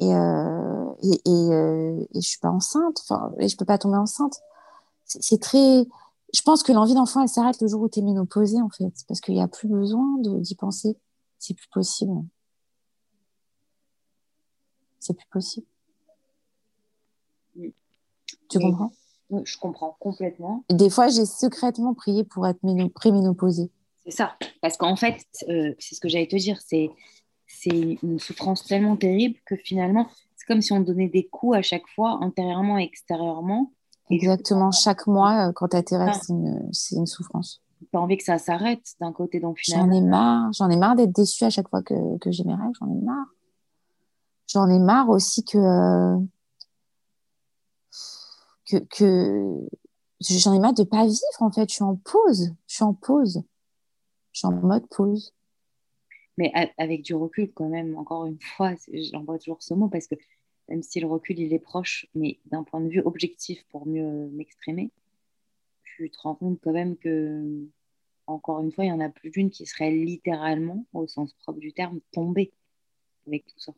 et, euh, et, et, euh, et, je suis pas enceinte, enfin, et je peux pas tomber enceinte. C'est très. Je pense que l'envie d'enfant, elle s'arrête le jour où tu es ménopausée, en fait, parce qu'il n'y a plus besoin d'y penser. C'est plus possible. C'est plus possible. Tu comprends? Je comprends complètement. Des fois, j'ai secrètement prié pour être préménopausée. C'est ça. Parce qu'en fait, euh, c'est ce que j'allais te dire, c'est une souffrance tellement terrible que finalement, c'est comme si on donnait des coups à chaque fois, intérieurement et extérieurement. Exactement. Chaque mois, euh, quand tu as ah. c'est une, souffrance. Tu as envie que ça s'arrête d'un côté, donc finalement. J'en ai marre. J'en ai marre d'être déçue à chaque fois que, que j'ai mes règles. J'en ai marre. J'en ai marre aussi que, que, que j'en ai marre de pas vivre en fait. Je suis en pause. Je suis en pause. Je suis en mode pause. Mais avec du recul, quand même, encore une fois, j'envoie toujours ce mot parce que même si le recul il est proche, mais d'un point de vue objectif pour mieux m'exprimer, tu te rends compte quand même que, encore une fois, il y en a plus d'une qui serait littéralement, au sens propre du terme, tombée avec tout ça.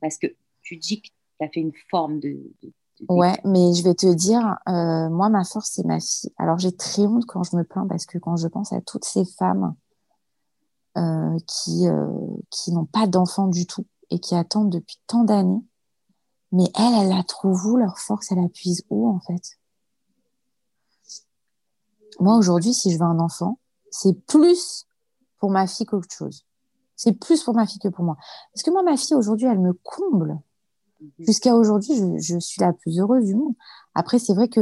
Parce que tu dis que tu as fait une forme de, Ouais, mais je vais te dire, euh, moi, ma force, c'est ma fille. Alors, j'ai très honte quand je me plains parce que quand je pense à toutes ces femmes euh, qui, euh, qui n'ont pas d'enfants du tout et qui attendent depuis tant d'années, mais elle, elle la trouve où leur force? Elle appuie où en fait? Moi, aujourd'hui, si je veux un enfant, c'est plus pour ma fille qu'autre chose. C'est plus pour ma fille que pour moi. Parce que moi, ma fille, aujourd'hui, elle me comble. Mhm. Jusqu'à aujourd'hui, je, suis la plus heureuse du monde. Après, c'est vrai que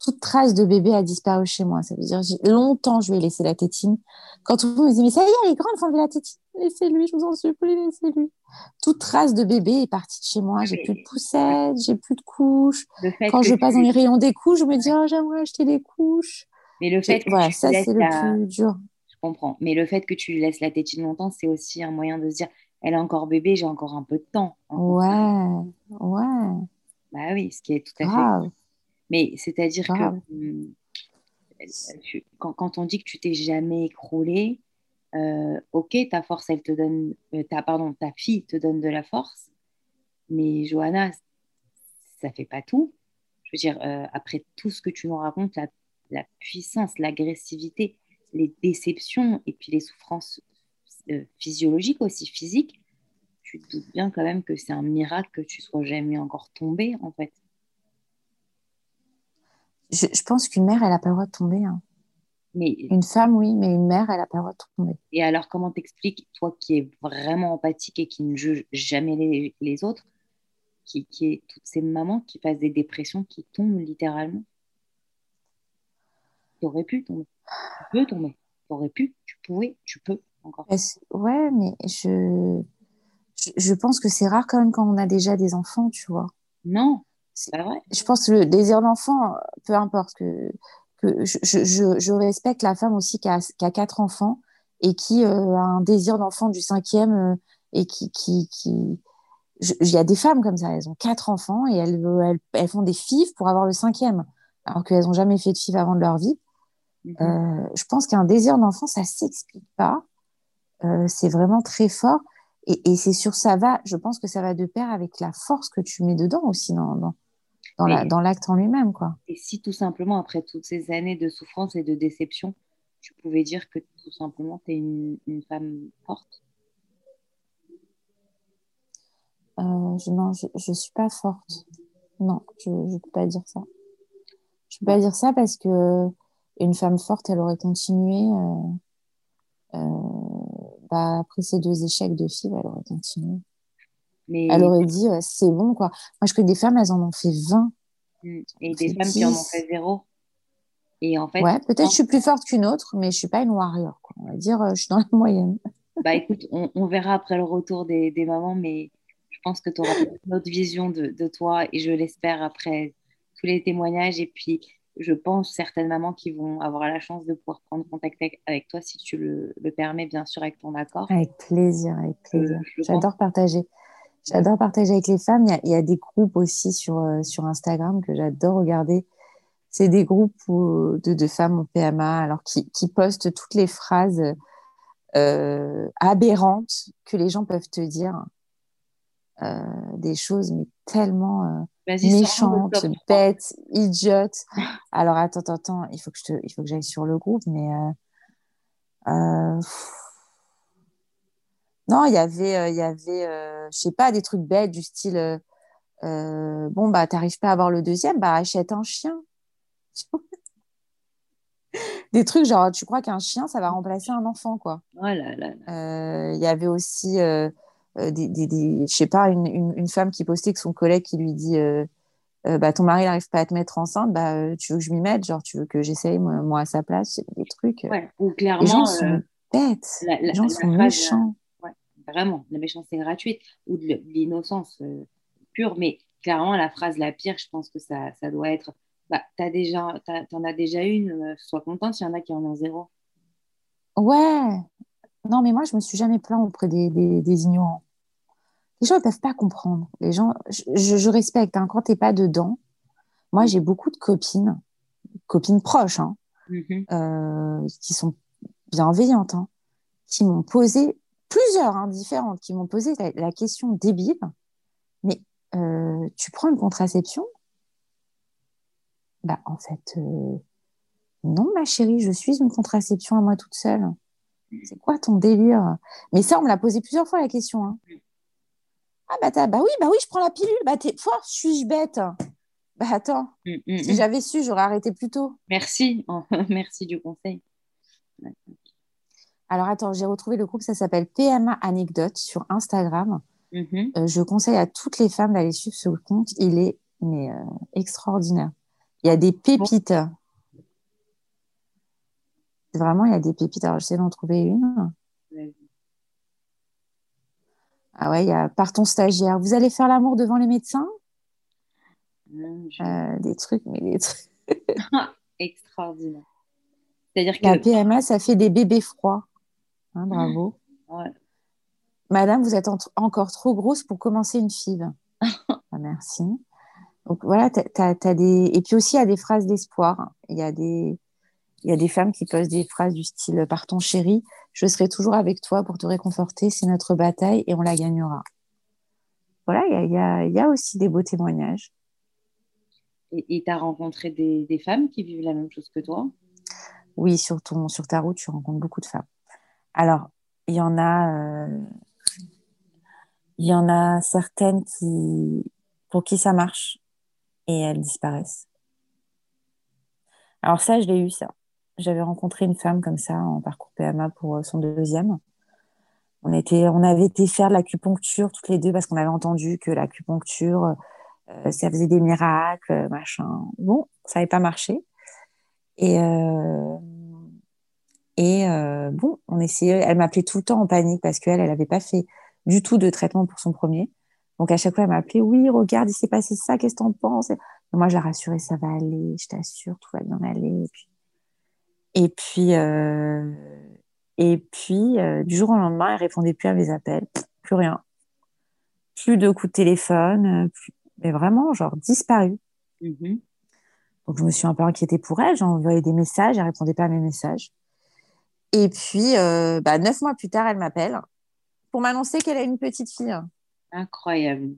toute trace de bébé a disparu chez moi. Ça veut dire longtemps, je vais laisser la tétine. Quand tout le monde me dit, mais ça y est, elle est grande, faut enlever la tétine. Laissez-lui, je vous en supplie, laissez-lui. Toute trace de bébé est partie de chez moi. J'ai plus de poussettes, j'ai plus de couches. Quand je passe dans les rayons des couches, je me dis, oh, j'aimerais acheter des couches. Mais le fait que voilà, ça, c'est le plus dur. Je comprends. Mais le fait que tu lui laisses la tétine longtemps, c'est aussi un moyen de se dire, elle est encore bébé, j'ai encore un peu de temps. Ouais, ouais. Bah oui, ce qui est tout à fait. Mais c'est-à-dire que hum, quand, on dit que tu t'es jamais écroulé, euh, ok, ta force, elle te donne, euh, ta, pardon, ta fille te donne de la force, mais Johanna, ça fait pas tout. Je veux dire, euh, après tout ce que tu nous racontes, la, la puissance, l'agressivité, les déceptions et puis les souffrances physiologiques aussi, physiques, tu te doutes bien quand même que c'est un miracle que tu sois jamais encore tombée, en fait. Je, pense qu'une mère, elle n'a pas le droit de tomber. Hein. Mais... Une femme, oui, mais une mère, elle n'a pas le droit de tomber. Et alors, comment t'expliques, toi qui es vraiment empathique et qui ne juge jamais les, autres, qui, qui est toutes ces mamans qui passent des dépressions, qui tombent littéralement? Tu aurais pu tomber. Tu peux tomber. Tu aurais pu, tu pouvais, tu peux encore. Ouais, mais je... je, je pense que c'est rare quand même quand on a déjà des enfants, tu vois. Non, vrai. Je pense que le désir d'enfant, peu importe, que, que je, je, je, respecte la femme aussi qui a, qui a quatre enfants et qui euh, a un désir d'enfant du cinquième euh, et qui. qui, qui... Il y a des femmes comme ça, elles ont quatre enfants et elles, elles, elles font des fives pour avoir le cinquième, alors qu'elles n'ont jamais fait de fives avant de leur vie. Mhm. Euh, je pense qu'un désir d'enfant, ça s'explique pas. c'est vraiment très fort. Et, et c'est sur ça va, je pense que ça va de pair avec la force que tu mets dedans aussi dans, dans, dans l'acte en lui-même. quoi. Et si tout simplement, après toutes ces années de souffrance et de déception, tu pouvais dire que tout simplement, tu es une, une, femme forte? Euh, je, Non, je ne suis pas forte. Non, je ne peux pas dire ça. Je ne peux pas dire ça parce que une femme forte, elle aurait continué. Euh, euh, bah, après ces deux échecs de fille, elle aurait continué. Elle aurait dit, c'est bon, quoi. Moi, je connais des femmes, elles en ont fait 20. Mm. Et des femmes qui en ont fait zéro. Et en fait, ouais, peut-être je suis plus forte qu'une autre, mais je suis pas une warrior. Quoi. On va dire, euh, je suis dans la moyenne. Bah écoute, on, verra après le retour des, des, mamans, mais je pense que tu auras une autre vision de, de toi et je l'espère après tous les témoignages. Et puis, je pense certaines mamans qui vont avoir la chance de pouvoir prendre contact avec, toi si tu le, le, permets, bien sûr, avec ton accord. Avec plaisir, avec plaisir. J'adore partager. J'adore partager avec les femmes. Il y, a, des groupes aussi sur, euh, sur Instagram que j'adore regarder. c'est des groupes de, de, femmes en PMA alors qui, qui postent toutes les phrases euh, aberrantes que les gens peuvent te dire. Euh, des choses mais tellement euh, méchantes, bêtes, idiotes. Alors attends, attends, attends, il faut que je te, il faut que j'aille sur le groupe, mais euh, non, il y avait, il y avait, je sais pas, des trucs bêtes du style, bon bah t'arrives pas à avoir le deuxième, bah achète un chien. des trucs genre, tu crois qu'un chien, ça va remplacer un enfant, quoi. Oh il y avait aussi euh, des, des, je sais pas, une, une, femme qui postait que son collègue qui lui dit euh, euh, bah, ton mari n'arrive pas à te mettre enceinte, bah, tu veux que je m'y mette, genre tu veux que j'essaye moi, à sa place, des trucs. ou clairement, les gens sont bêtes, les gens sont méchants. vraiment, la méchanceté gratuite ou de l'innocence pure, mais clairement la phrase la pire, je pense que ça, ça doit être bah, déjà, t'en as déjà une, sois contente, il y en a qui en ont zéro. Ouais, non, mais moi, je me suis jamais plaint auprès des, des, ignorants. Les gens ne peuvent pas comprendre. Les gens, je, je respecte. Hein, quand tu n'es pas dedans, moi, j'ai beaucoup de copines, copines proches, hein, mm-hmm. euh, qui sont bienveillantes, hein, qui m'ont posé plusieurs hein, différentes, qui m'ont posé la, question débile. Mais euh, tu prends une contraception? Bah, en fait, euh, non, ma chérie, je suis une contraception à moi toute seule. C'est quoi ton délire? Mais ça, on me l'a posé plusieurs fois la question. Hein. Ah bah, bah oui, bah oui, je prends la pilule. Bah t'es suis-je bête? Bah attends, mm, mm, si mm. j'avais su, j'aurais arrêté plus tôt. Merci, merci du conseil. Alors attends, j'ai retrouvé le groupe, ça s'appelle PMA Anecdote sur Instagram. Mm-hmm. Euh, je conseille à toutes les femmes d'aller suivre ce compte. Il est mais, euh, extraordinaire. Il y a des pépites. Vraiment, il y a des pépites. Alors, j'essaie d'en trouver une. Ah ouais, il y a par ton stagiaire. Vous allez faire l'amour devant les médecins? Euh, Des trucs, mais des trucs. Extraordinaire. C'est-à-dire que. La PMA, ça fait des bébés froids. Hein, bravo. Madame, vous êtes encore trop grosse pour commencer une FIV. Ah, merci. Donc voilà, t as, des. Et puis aussi, il y a des phrases d'espoir. Il y a des il y a des femmes qui posent des phrases du style Partons chérie, je serai toujours avec toi pour te réconforter, c'est notre bataille et on la gagnera. Voilà, il y a, aussi des beaux témoignages. Et tu as rencontré des, femmes qui vivent la même chose que toi? Oui, sur, ton, sur ta route, tu rencontres beaucoup de femmes. Alors, il y en a, euh, il y en a certaines qui, pour qui ça marche et elles disparaissent. Alors ça, je l'ai eu ça. J'avais rencontré une femme comme ça en parcours PMA pour euh, son deuxième. On, était, on avait été faire de l'acupuncture toutes les deux parce qu'on avait entendu que l'acupuncture, euh, ça faisait des miracles, machin. Bon, ça n'avait pas marché. Et, euh, bon, on essayait. Elle m'appelait tout le temps en panique parce qu'elle, elle n'avait pas fait du tout de traitement pour son premier. Donc à chaque fois, elle m'appelait, oui, regarde, il s'est passé ça, qu'est-ce que tu en penses Moi, je la rassurais, ça va aller, je t'assure, tout va bien aller. Et puis, et puis, euh, et puis euh, du jour au lendemain, elle répondait plus à mes appels, plus rien. Plus de coups de téléphone, euh, mais vraiment, genre, disparu. Mm-hmm. Donc, je me suis un peu inquiétée pour elle. J'ai envoyé des messages, elle répondait pas à mes messages. Et puis, bah, neuf mois plus tard, elle m'appelle pour m'annoncer qu'elle a une petite fille. Incroyable.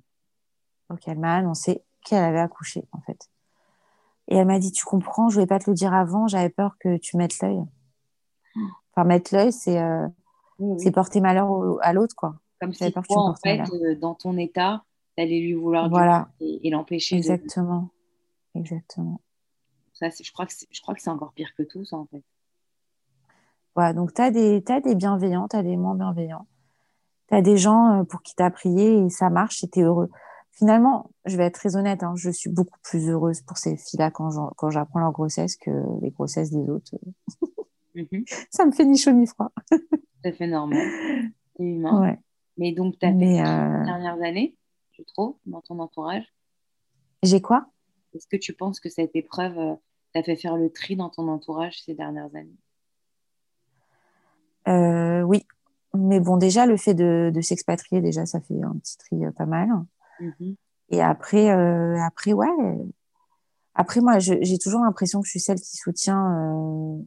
Donc, elle m'a annoncé qu'elle avait accouché, en fait. Et elle m'a dit, tu comprends, je ne voulais pas te le dire avant, j'avais peur que tu mettes l'œil. Enfin, mettre l'œil, c'est euh, porter malheur à l'autre, quoi. Comme si toi, en fait, euh, dans ton état, tu allais lui vouloir voilà. et, l'empêcher. Exactement. Exactement. Ça, je crois que c'est encore pire que tout, ça, en fait. Voilà, donc tu as, des, as des bienveillants, tu as des moins bienveillants. Tu as des gens euh, pour qui tu as prié et ça marche et tu es heureux finalement, je vais être très honnête, hein, je suis beaucoup plus heureuse pour ces filles-là quand j'apprends leur grossesse que les grossesses des autres. Mhm. Ça me fait ni chaud ni froid. Ça fait normal. C'est humain. Mais donc, tu as fait les euh, dernières années, tu trouves, dans ton entourage J'ai quoi? Est-ce que tu penses que cette épreuve euh, t'a fait faire le tri dans ton entourage ces dernières années? Euh, Oui. Mais bon, déjà, le fait de, de s'expatrier, déjà, ça fait un petit tri pas mal. Mhm. Et après, euh, après, ouais. Après, moi, j'ai toujours l'impression que je suis celle qui soutient euh,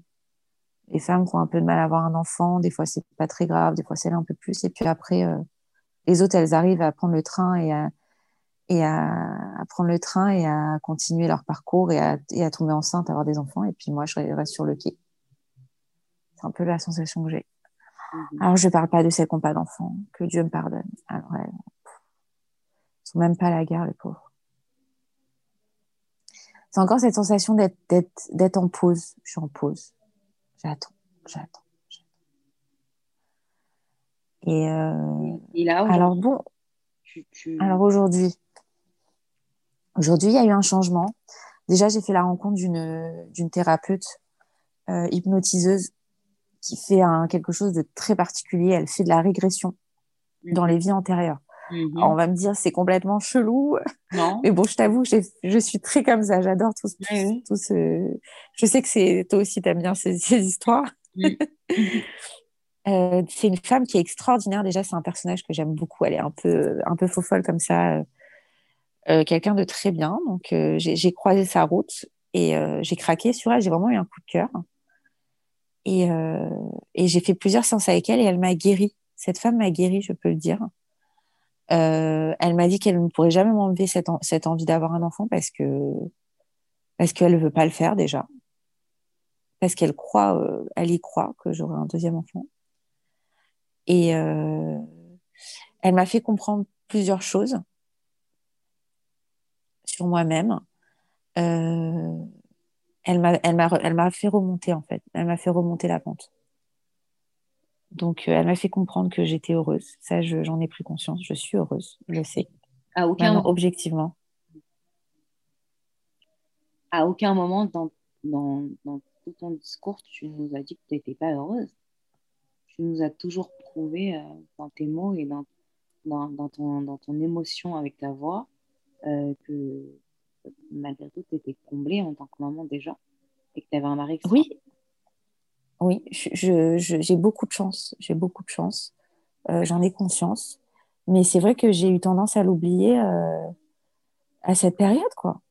les femmes qui ont un peu de mal à avoir un enfant. Des fois, c'est pas très grave, des fois, c'est un peu plus. Et puis après, euh, les autres, elles arrivent à prendre le train et à, et à, prendre le train et à continuer leur parcours et à, et à tomber enceinte, avoir des enfants. Et puis moi, je reste sur le quai. C'est un peu la sensation que j'ai. Mhm. Alors, je parle pas de celles qui n'ont pas d'enfants, que Dieu me pardonne. Alors, sont même pas à la guerre, les pauvres. C'est encore cette sensation d'être en pause. Je suis en pause. J'attends, j'attends. Et, euh, Et là, alors bon, alors aujourd'hui, aujourd'hui il y a eu un changement. Déjà, j'ai fait la rencontre d'une d'une thérapeute euh, hypnotiseuse qui fait un, quelque chose de très particulier. Elle fait de la régression dans les vies antérieures. Mhm. on va me dire c'est complètement chelou. Non. Mais bon, je t'avoue, je suis très comme ça. J'adore tout, tout, ce. Je sais que c'est toi aussi t'aimes bien ces, histoires. Euh, c'est une femme qui est extraordinaire. Déjà, c'est un personnage que j'aime beaucoup. Elle est un peu, un peu faux folle comme ça. Euh, quelqu'un de très bien. Donc, euh, j'ai croisé sa route et j'ai craqué sur elle. J'ai vraiment eu un coup de cœur. Et, et j'ai fait plusieurs séances avec elle et elle m'a guéri. Cette femme m'a guéri, je peux le dire. Euh, elle m'a dit qu'elle ne pourrait jamais m'enlever cette, cette, envie d'avoir un enfant parce que parce qu'elle ne veut pas le faire déjà. Parce qu'elle croit, euh, elle y croit que j'aurai un deuxième enfant. Et euh, elle m'a fait comprendre plusieurs choses sur moi-même. elle m'a fait remonter en fait. Elle m'a fait remonter la pente. Donc, euh, elle m'a fait comprendre que j'étais heureuse. Ça, j'en ai pris conscience. Je suis heureuse, je le sais. À aucun moment, objectivement. À aucun moment dans, dans, tout ton discours, tu nous as dit que tu n'étais pas heureuse. Tu nous as toujours prouvé euh, dans tes mots et dans, dans, ton, dans ton émotion avec ta voix euh, que malgré tout, tu étais comblée en tant que maman déjà et que tu avais un mari Oui, oui, j'ai beaucoup de chance. J'ai beaucoup de chance. Euh, j'en ai conscience. Mais c'est vrai que j'ai eu tendance à l'oublier euh, à cette période, quoi.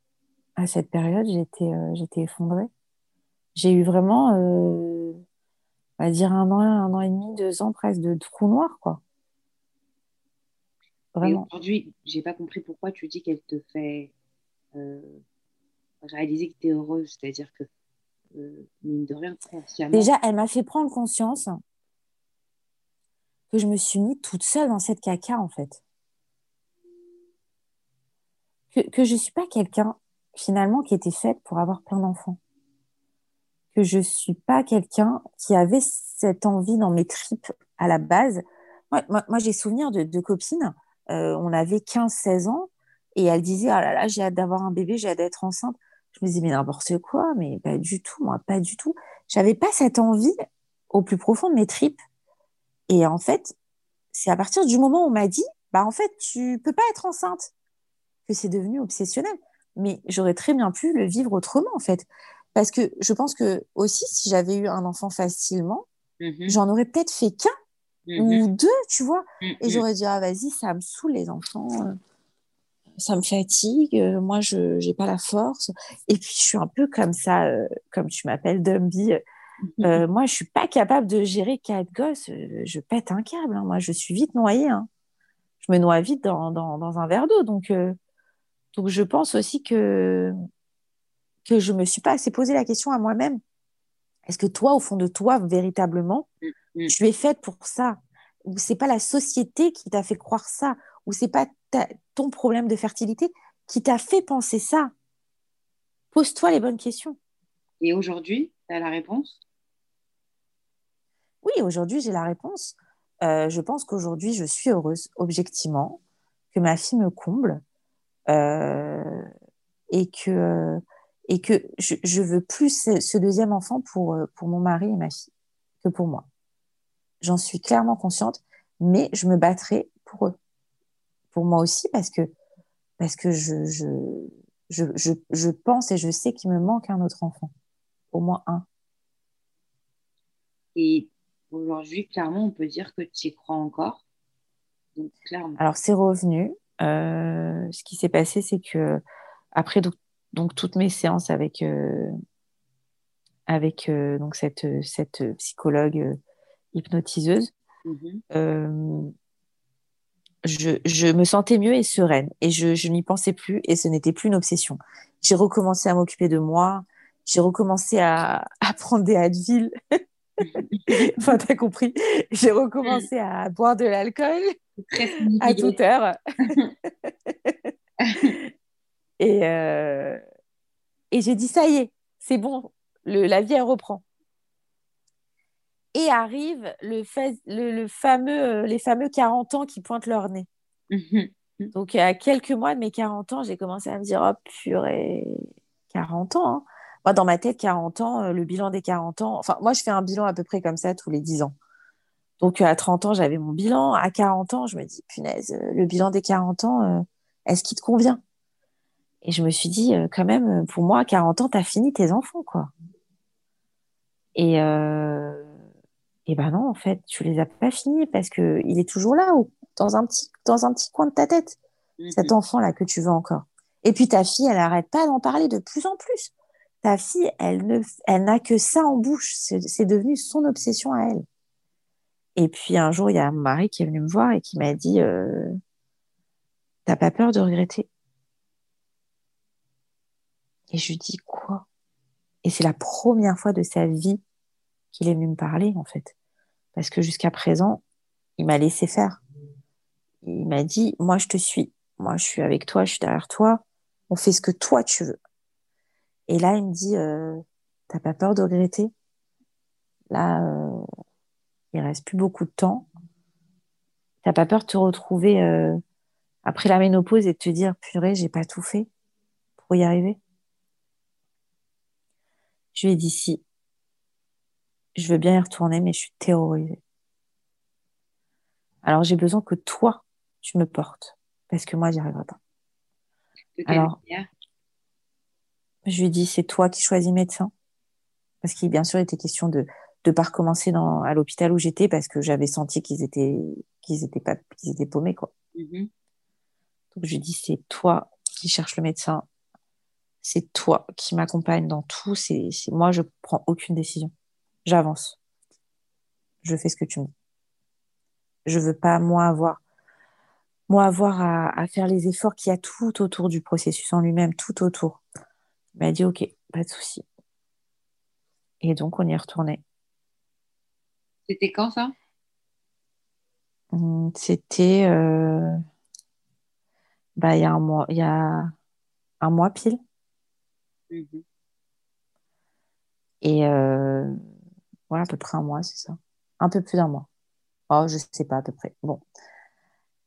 À cette période, j'étais euh, effondrée. J'ai eu vraiment, on va dire, un an, un an et demi, deux ans presque de trou noir, quoi. Vraiment. Aujourd'hui, j'ai pas compris pourquoi tu dis qu'elle te fait réaliser que tu es heureuse. C'est-à-dire que euh, Déjà, elle m'a fait prendre conscience que je me suis mise toute seule dans cette caca, en fait. Que, je ne suis pas quelqu'un, finalement, qui était faite pour avoir plein d'enfants. Que je ne suis pas quelqu'un qui avait cette envie dans mes tripes à la base. Moi, j'ai souvenir de, copines, euh, on avait 15-16 ans, et elles disaient, oh là là, j'ai hâte d'avoir un bébé, j'ai hâte d'être enceinte. Je me disais, mais n'importe quoi, mais pas du tout, moi, pas du tout. J'avais pas cette envie au plus profond de mes tripes. Et en fait, c'est à partir du moment où on m'a dit, bah, en fait, tu peux pas être enceinte, que c'est devenu obsessionnel. Mais j'aurais très bien pu le vivre autrement, en fait. Parce que je pense que aussi, si j'avais eu un enfant facilement, mm-hmm. j'en aurais peut-être fait qu'un mm-hmm. ou deux, tu vois. Et mm-hmm. j'aurais dit, ah, vas-y, ça me saoule, les enfants ça me fatigue, euh, moi je n'ai pas la force. Et puis je suis un peu comme ça, euh, comme tu m'appelles Dumby. Euh, moi je suis pas capable de gérer quatre gosses, je pète un câble. Hein. Moi je suis vite noyée. Hein. Je me noie vite dans, dans, dans un verre d'eau. Donc, donc je pense aussi que, que je me suis pas assez posé la question à moi-même. Est-ce que toi, au fond de toi, véritablement, mm, mm. tu es faite pour ça? Ou c'est pas la société qui t'a fait croire ça? Ou c'est pas ton problème de fertilité qui t'a fait penser ça? Pose-toi les bonnes questions. Et aujourd'hui, tu as la réponse? Oui, aujourd'hui, j'ai la réponse. Euh, je pense qu'aujourd'hui, je suis heureuse, objectivement, que ma fille me comble euh, et que, et que je, je veux plus ce, deuxième enfant pour, pour mon mari et ma fille que pour moi. J'en suis clairement consciente, mais je me battrai pour eux pour moi aussi parce que, parce que je, je, je, je, pense et je sais qu'il me manque un autre enfant, au moins un. Et aujourd'hui, clairement, on peut dire que tu y crois encore. clairement. Alors, c'est revenu. Euh, ce qui s'est passé, c'est que après donc toutes mes séances avec, euh, avec euh, donc cette, cette psychologue hypnotiseuse, Mhm. Je, je me sentais mieux et sereine. Et je, je n'y pensais plus et ce n'était plus une obsession. J'ai recommencé à m'occuper de moi. J'ai recommencé à, à prendre des Advil. enfin, t'as compris. J'ai recommencé à boire de l'alcool à toute heure. et euh, et j'ai dit, ça y est, c'est bon, le, la vie, elle reprend. Et arrive le, fa- le, le fameux, euh, les fameux 40 ans qui pointent leur nez. Mhm. Donc, à quelques mois de mes 40 ans, j'ai commencé à me dire, oh purée, 40 ans. hein. Moi, dans ma tête, 40 ans, euh, le bilan des 40 ans, enfin, moi, je fais un bilan à peu près comme ça tous les 10 ans. Donc, à 30 ans, j'avais mon bilan. À 40 ans, je me dis, punaise, euh, le bilan des 40 ans, est-ce qu'il te convient? Et je me suis dit, quand même, pour moi, à 40 ans, t'as fini tes enfants, quoi. Et, euh, et ben non, en fait, tu les as pas finis parce que il est toujours là, ou dans un petit, dans un petit coin de ta tête cet Mhm. enfant-là que tu veux encore. Et puis ta fille, elle arrête pas d'en parler de plus en plus. Ta fille, elle ne, elle n'a que ça en bouche. C'est c'est devenu son obsession à elle. Et puis un jour, il y a mon mari qui est venu me voir et qui m'a dit, euh, t'as pas peur de regretter? Et je lui dis quoi? Et c'est la première fois de sa vie qu'il est venu me parler, en fait. Parce que jusqu'à présent, il m'a laissé faire. Il m'a dit, moi, je te suis. Moi, je suis avec toi, je suis derrière toi. On fait ce que toi, tu veux. Et là, il me dit, euh, t'as pas peur de regretter? Là, euh, il reste plus beaucoup de temps. T'as pas peur de te retrouver euh, après la ménopause et de te dire, purée, j'ai pas tout fait pour y arriver? Je lui ai dit si. Je veux bien y retourner, mais je suis terrorisée. Alors j'ai besoin que toi, tu me portes, parce que moi, j'y arriverai pas. Alors, manière? Je lui dit, c'est toi qui choisis médecin. Parce qu'il, bien sûr, il était question de de pas recommencer dans, à l'hôpital où j'étais, parce que j'avais senti qu'ils étaient, qu'ils étaient pas, qu'ils étaient paumés, quoi. Mhm. Donc je lui dit, c'est toi qui cherches le médecin. C'est toi qui m'accompagne dans tout. C'est, c'est- moi, je prends aucune décision. J'avance. Je fais ce que tu me dis. Je veux pas, moi, avoir, moi, avoir à, à faire les efforts qu'il y a tout autour du processus en lui-même, tout autour. Il m'a dit, OK, pas de souci. Et donc, on y est retourné. C'était quand ça? Hum, C'était, euh, bah, il y a un mois, il y a un mois pile. Mhm. Et euh, voilà, à peu près un mois, c'est ça. Un peu plus d'un mois. Oh, je sais pas, à peu près. Bon.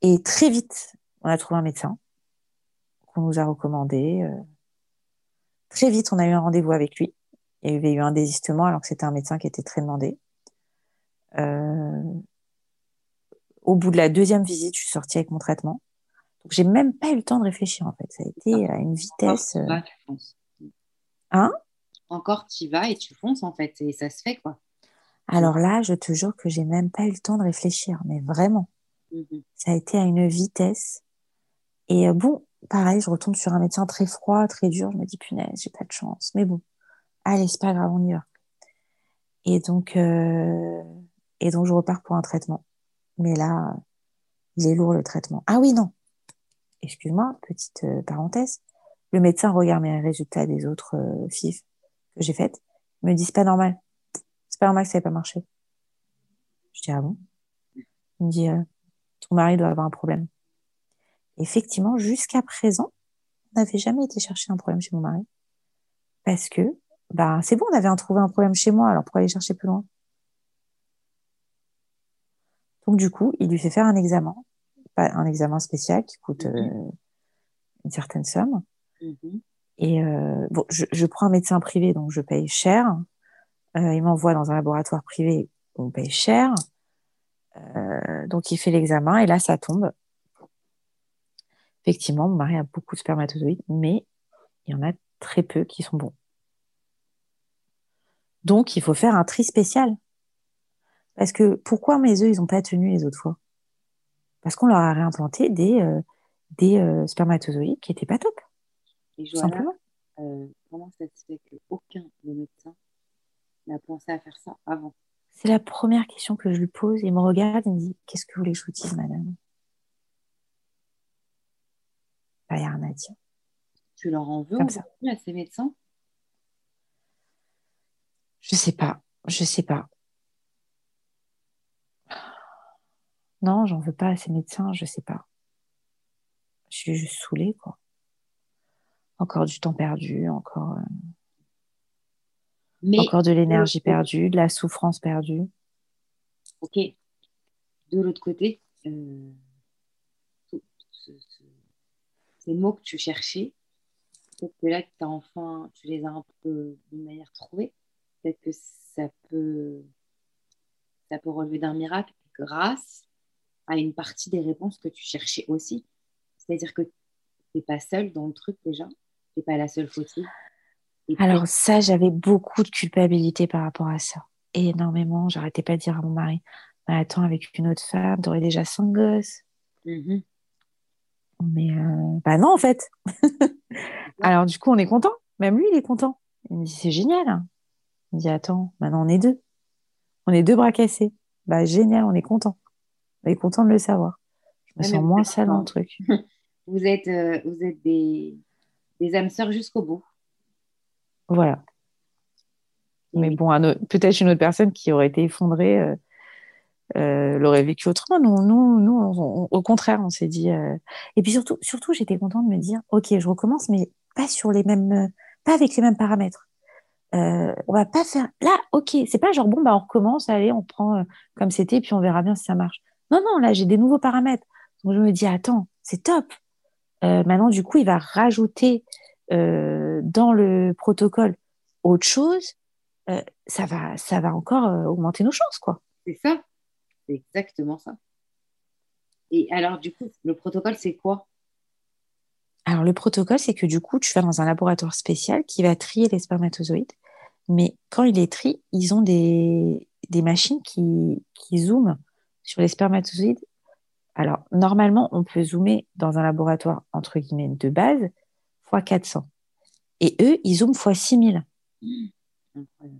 Et très vite, on a trouvé un médecin qu'on nous a recommandé. euh. Très vite, on a eu un rendez-vous avec lui. Il y avait eu un désistement alors que c'était un médecin qui était très demandé. Euh, Au bout de la deuxième visite, je suis sortie avec mon traitement. Donc, j'ai même pas eu le temps de réfléchir, en fait. Ça a été à une Encore vitesse. tu euh, vas, tu fonces. Hein? Encore tu vas et tu fonces en fait, et ça se fait quoi. Alors là, je te jure que j'ai même pas eu le temps de réfléchir, mais vraiment. Mhm. Ça a été à une vitesse. Et euh, bon, pareil, je retombe sur un médecin très froid, très dur. Je me dis, punaise, j'ai pas de chance. Mais bon, allez, c'est pas grave, on y va. Et donc, euh, et donc, je repars pour un traitement. Mais là, il est lourd le traitement. Ah oui, non. Excuse-moi, petite euh, parenthèse. Le médecin regarde mes résultats des autres euh, FIF que j'ai faites. Il me dit, c'est pas normal. C'est pas normal que ça n'ait pas marché. Je dis, ah bon? Il me dit, euh, ton mari doit avoir un problème. Effectivement, jusqu'à présent, on n'avait jamais été chercher un problème chez mon mari. Parce que, bah, c'est bon, on avait trouvé un problème chez moi, alors pourquoi aller chercher plus loin? Donc, du coup, il lui fait faire un examen, pas un examen spécial qui coûte euh, une certaine somme. Mhm. Et euh, bon, je, je prends un médecin privé, donc je paye cher. Euh, il m'envoie dans un laboratoire privé, on paye cher. Euh, donc, il fait l'examen et là, ça tombe. Effectivement, mon mari a beaucoup de spermatozoïdes, mais il y en a très peu qui sont bons. Donc, il faut faire un tri spécial. Parce que pourquoi mes œufs, ils n'ont pas tenu les autres fois? Parce qu'on leur a réimplanté des, euh, des euh, spermatozoïdes qui n'étaient pas top, Et simplement. comment ça se fait qu'aucun des médecins n'a pensé à faire ça avant C'est la première question que je lui pose. Il me regarde et me dit Qu'est-ce que vous voulez que je vous dise, madame? Il n'y a rien à dire. Tu leur en veux Comme ça. à ces médecins? Je sais pas. Je sais pas. Non, j'en veux pas à ces médecins, je sais pas. Je suis juste saoulée, quoi. Encore du temps perdu, encore, euh, Mais, encore de l'énergie perdue, de la souffrance perdue. ok, de l'autre côté, euh, tout ce- ce- ces mots que tu cherchais, peut-être que là, tu as enfin, tu les as un peu d'une manière trouvée. Peut-être que ça peut, ça peut relever d'un miracle grâce à une partie des réponses que tu cherchais aussi. C'est-à-dire que tu n'es pas seule dans le truc déjà, tu n'es pas la seule fautive. Alors ça, j'avais beaucoup de culpabilité par rapport à ça. Énormément. J'arrêtais pas de dire à mon mari, mais attends, avec une autre femme, t'aurais déjà cinq gosses. Mhm. Mais euh, bah non, en fait. Alors du coup, on est content. Même lui, il est content. Il me dit, c'est génial. hein. Il me dit, attends, maintenant on est deux. On est deux bras cassés. Bah génial, on est content. On est content de le savoir. Je me Ouais, sens moins seule dans le truc. Vous êtes, euh, vous êtes des, des âmes sœurs jusqu'au bout. Voilà. Mais bon, un peut-être une autre personne qui aurait été effondrée euh, euh, l'aurait vécu autrement. Nous, nous, nous on- on- au contraire, on s'est dit. euh, Et puis surtout, surtout j'étais contente de me dire, ok, je recommence, mais pas sur les mêmes, pas avec les mêmes paramètres. On va pas faire. Là, ok, c'est pas genre bon, bah on recommence, allez, on prend comme c'était, puis on verra bien si ça marche. Non, non, là, j'ai des nouveaux paramètres. Donc je me dis, attends, c'est top. Maintenant, du coup, il va rajouter euh, dans le protocole autre chose. Euh, ça va, ça va encore euh, augmenter nos chances, quoi. C'est ça. C'est exactement ça. Et alors, du coup, le protocole, c'est quoi? Alors, le protocole, c'est que du coup, tu vas dans un laboratoire spécial qui va trier les spermatozoïdes. Mais quand il les trie, ils ont des, des machines qui, qui zooment sur les spermatozoïdes. Alors, normalement, on peut zoomer dans un laboratoire, entre guillemets, de base, x 400. Et eux, ils zooment x 6000. Incroyable.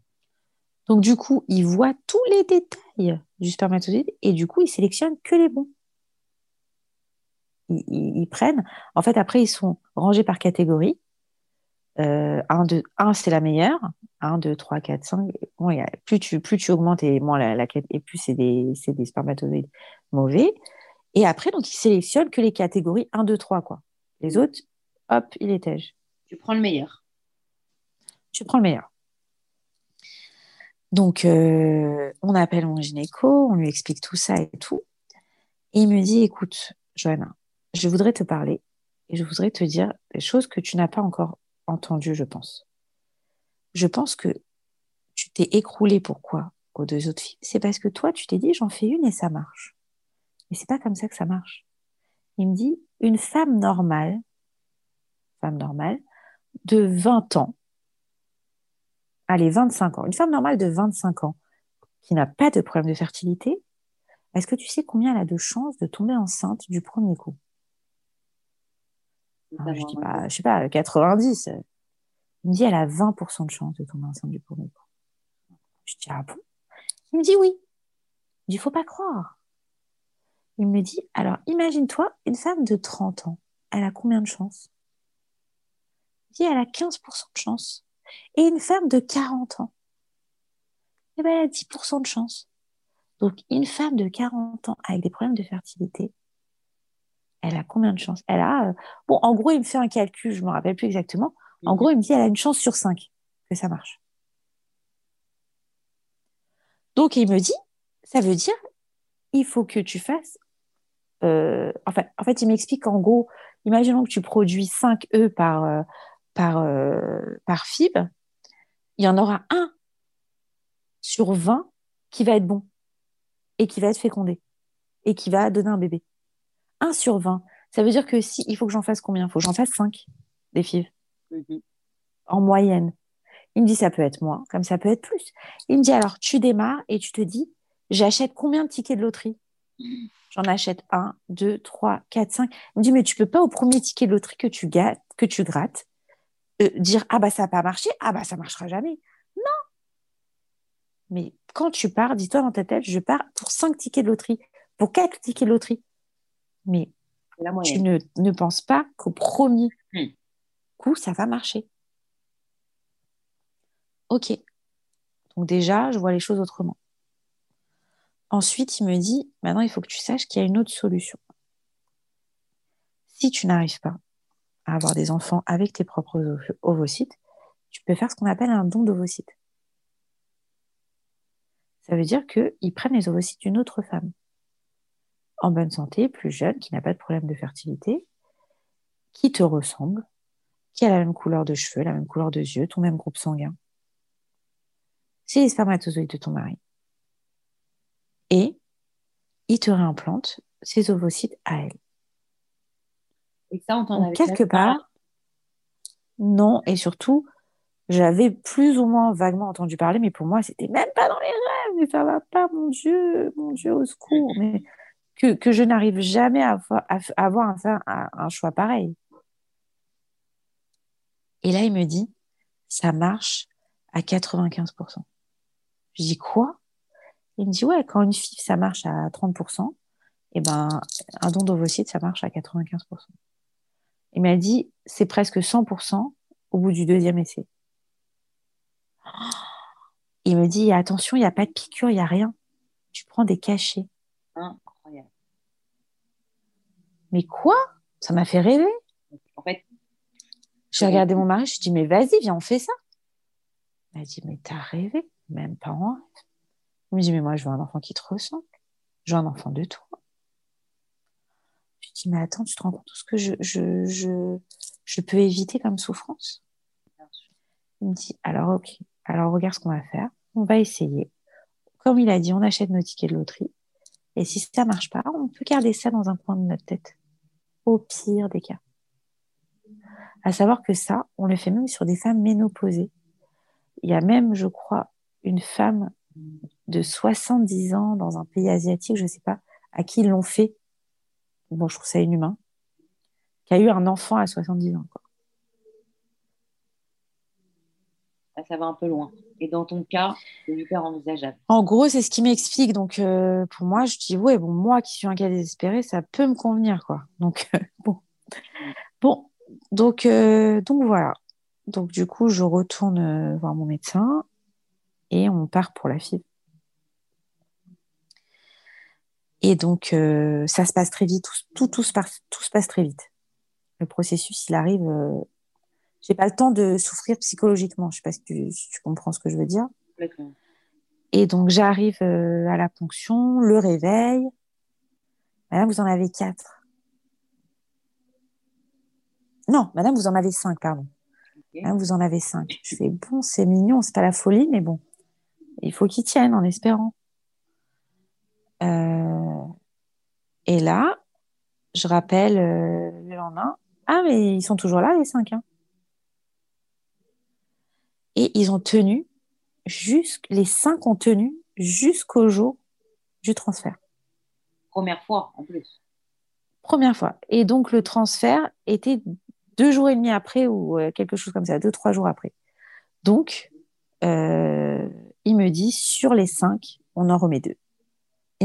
Donc, du coup, ils voient tous les détails du spermatozoïde et du coup, ils sélectionnent que les bons. Ils, ils- ils prennent. En fait, après, ils sont rangés par catégorie. Euh, 1, 2, 1 c'est la meilleure. 1, 2, 3, 4, 5. Bon, y a- plus, tu, plus tu augmentes et, moins la, la, et plus c'est des, des spermatozoïdes mauvais. Et après, donc, ils sélectionnent que les catégories 1, 2, 3. Quoi. Les autres, hop, ils les tègent. Tu prends le meilleur. tu prends le meilleur. Donc, euh, on appelle mon gynéco, on lui explique tout ça et tout. Et il me dit, écoute, Johanna, je voudrais te parler et je voudrais te dire des choses que tu n'as pas encore entendues, je pense. Je pense que tu t'es écroulé pourquoi aux deux autres filles? C'est parce que toi, tu t'es dit, j'en fais une et ça marche. Mais c'est pas comme ça que ça marche. Il me dit, une femme normale, femme normale, de 20 ans, allez, 25 ans, une femme normale de 25 ans qui n'a pas de problème de fertilité, est-ce que tu sais combien elle a de chances de tomber enceinte du premier coup? Alors, Je dis, bah, je sais pas, 90. Il me dit, elle a 20% de chance de tomber enceinte du premier coup. Je dis, ah bon? Il me dit oui. Il dit, faut pas croire. Il me dit, alors imagine-toi, une femme de 30 ans, elle a combien de chances? Elle a 15% de chance. Et une femme de 40 ans, eh ben, elle a 10% de chance. Donc, une femme de 40 ans avec des problèmes de fertilité, elle a combien de chances? Elle a, euh, bon, en gros, il me fait un calcul, je me rappelle plus exactement. En gros, il me dit, elle a une chance sur 5 que ça marche. Donc, il me dit, ça veut dire, il faut que tu fasses. euh, en, fait, en fait, il m'explique qu'en gros, imaginons que tu produis 5 œufs par, euh, par, euh, par FIB, il y en aura un sur 20 qui va être bon et qui va être fécondé et qui va donner un bébé. 1 sur 20. Ça veut dire que si il faut que j'en fasse combien? Il faut que j'en fasse 5 des FIV Mhm. en moyenne. Il me dit ça peut être moins, comme ça peut être plus. Il me dit alors tu démarres et tu te dis j'achète combien de tickets de loterie? J'en achète 1, 2, 3, 4, 5. Il me dit mais tu peux pas au premier ticket de loterie que tu, gâtes, que tu grattes euh, dire ah bah ça n'a pas marché, ah bah ça marchera jamais. Non. Mais quand tu pars, dis-toi dans ta tête, je pars pour 5 tickets de loterie, pour 4 tickets de loterie. Mais tu ne, ne penses pas qu'au premier coup, ça va marcher. Ok. Donc déjà, je vois les choses autrement. Ensuite, il me dit, maintenant, il faut que tu saches qu'il y a une autre solution. Si tu n'arrives pas à avoir des enfants avec tes propres ovocytes, tu peux faire ce qu'on appelle un don d'ovocytes. Ça veut dire qu'ils prennent les ovocytes d'une autre femme, en bonne santé, plus jeune, qui n'a pas de problème de fertilité, qui te ressemble, qui a la même couleur de cheveux, la même couleur de yeux, ton même groupe sanguin. C'est les spermatozoïdes de ton mari. Et il te réimplante ses ovocytes à elle. Et ça, on t'en avait quelque part. Non, et surtout, j'avais plus ou moins vaguement entendu parler, mais pour moi, c'était même pas dans les rêves, mais ça va pas, mon Dieu, mon Dieu, au secours. Mais que, que je n'arrive jamais à, avoir un, un choix pareil. Et là, il me dit, ça marche à 95%. Je dis quoi? Il me dit, ouais, quand une FIV, ça marche à 30%, et eh ben, un don d'ovocyte, ça marche à 95%. Il m'a dit, c'est presque 100% au bout du deuxième essai. Il me dit, attention, il n'y a pas de piqûre, il n'y a rien. Tu prends des cachets. Incroyable. Mais quoi? Ça m'a fait rêver. En fait, j'ai regardé mon mari, je lui ai dit, mais vas-y, viens, on fait ça. Il m'a dit, mais t'as rêvé, même pas en rêve. Il me dit, mais moi, je veux un enfant qui te ressemble. Je veux un enfant de toi. Dis, mais attends, tu te rends compte de ce que je, je, je, je peux éviter comme souffrance? Il me dit, alors ok, alors regarde ce qu'on va faire. On va essayer. Comme il a dit, on achète nos tickets de loterie. Et si ça marche pas, on peut garder ça dans un coin de notre tête. Au pire des cas. À savoir que ça, on le fait même sur des femmes ménopausées. Il y a même, je crois, une femme de 70 ans dans un pays asiatique, je ne sais pas, à qui l'ont fait bon, je trouve ça inhumain, qui a eu un enfant à 70 ans. Quoi. Ah, ça va un peu loin. Et dans ton cas, c'est hyper envisageable. En gros, c'est ce qui m'explique. Donc, euh, pour moi, je dis, ouais, bon, moi qui suis un cas désespéré, ça peut me convenir, quoi. Donc, euh, bon. Bon, donc, euh, donc voilà. Donc, du coup, je retourne voir mon médecin et on part pour la fille. Et donc, euh, ça se passe très vite, tout, tout, se passe, tout se passe très vite. Le processus, il arrive. Euh... J'ai pas le temps de souffrir psychologiquement. Je sais pas si tu, comprends ce que je veux dire. Et donc, j'arrive euh, à la ponction, le réveil. Madame, vous en avez quatre. Non, madame, vous en avez cinq, pardon. Madame, vous en avez cinq. Je fais, bon, c'est mignon, c'est pas la folie, mais bon, il faut qu'ils tiennent en espérant. Euh, et là, je rappelle euh, le lendemain, ah mais ils sont toujours là les cinq. Hein. Et ils ont tenu, les cinq ont tenu jusqu'au jour du transfert. Première fois en plus. Première fois. Et donc le transfert était deux jours et demi après ou euh, quelque chose comme ça, deux, trois jours après. Donc, il me dit, sur les cinq, on en remet deux.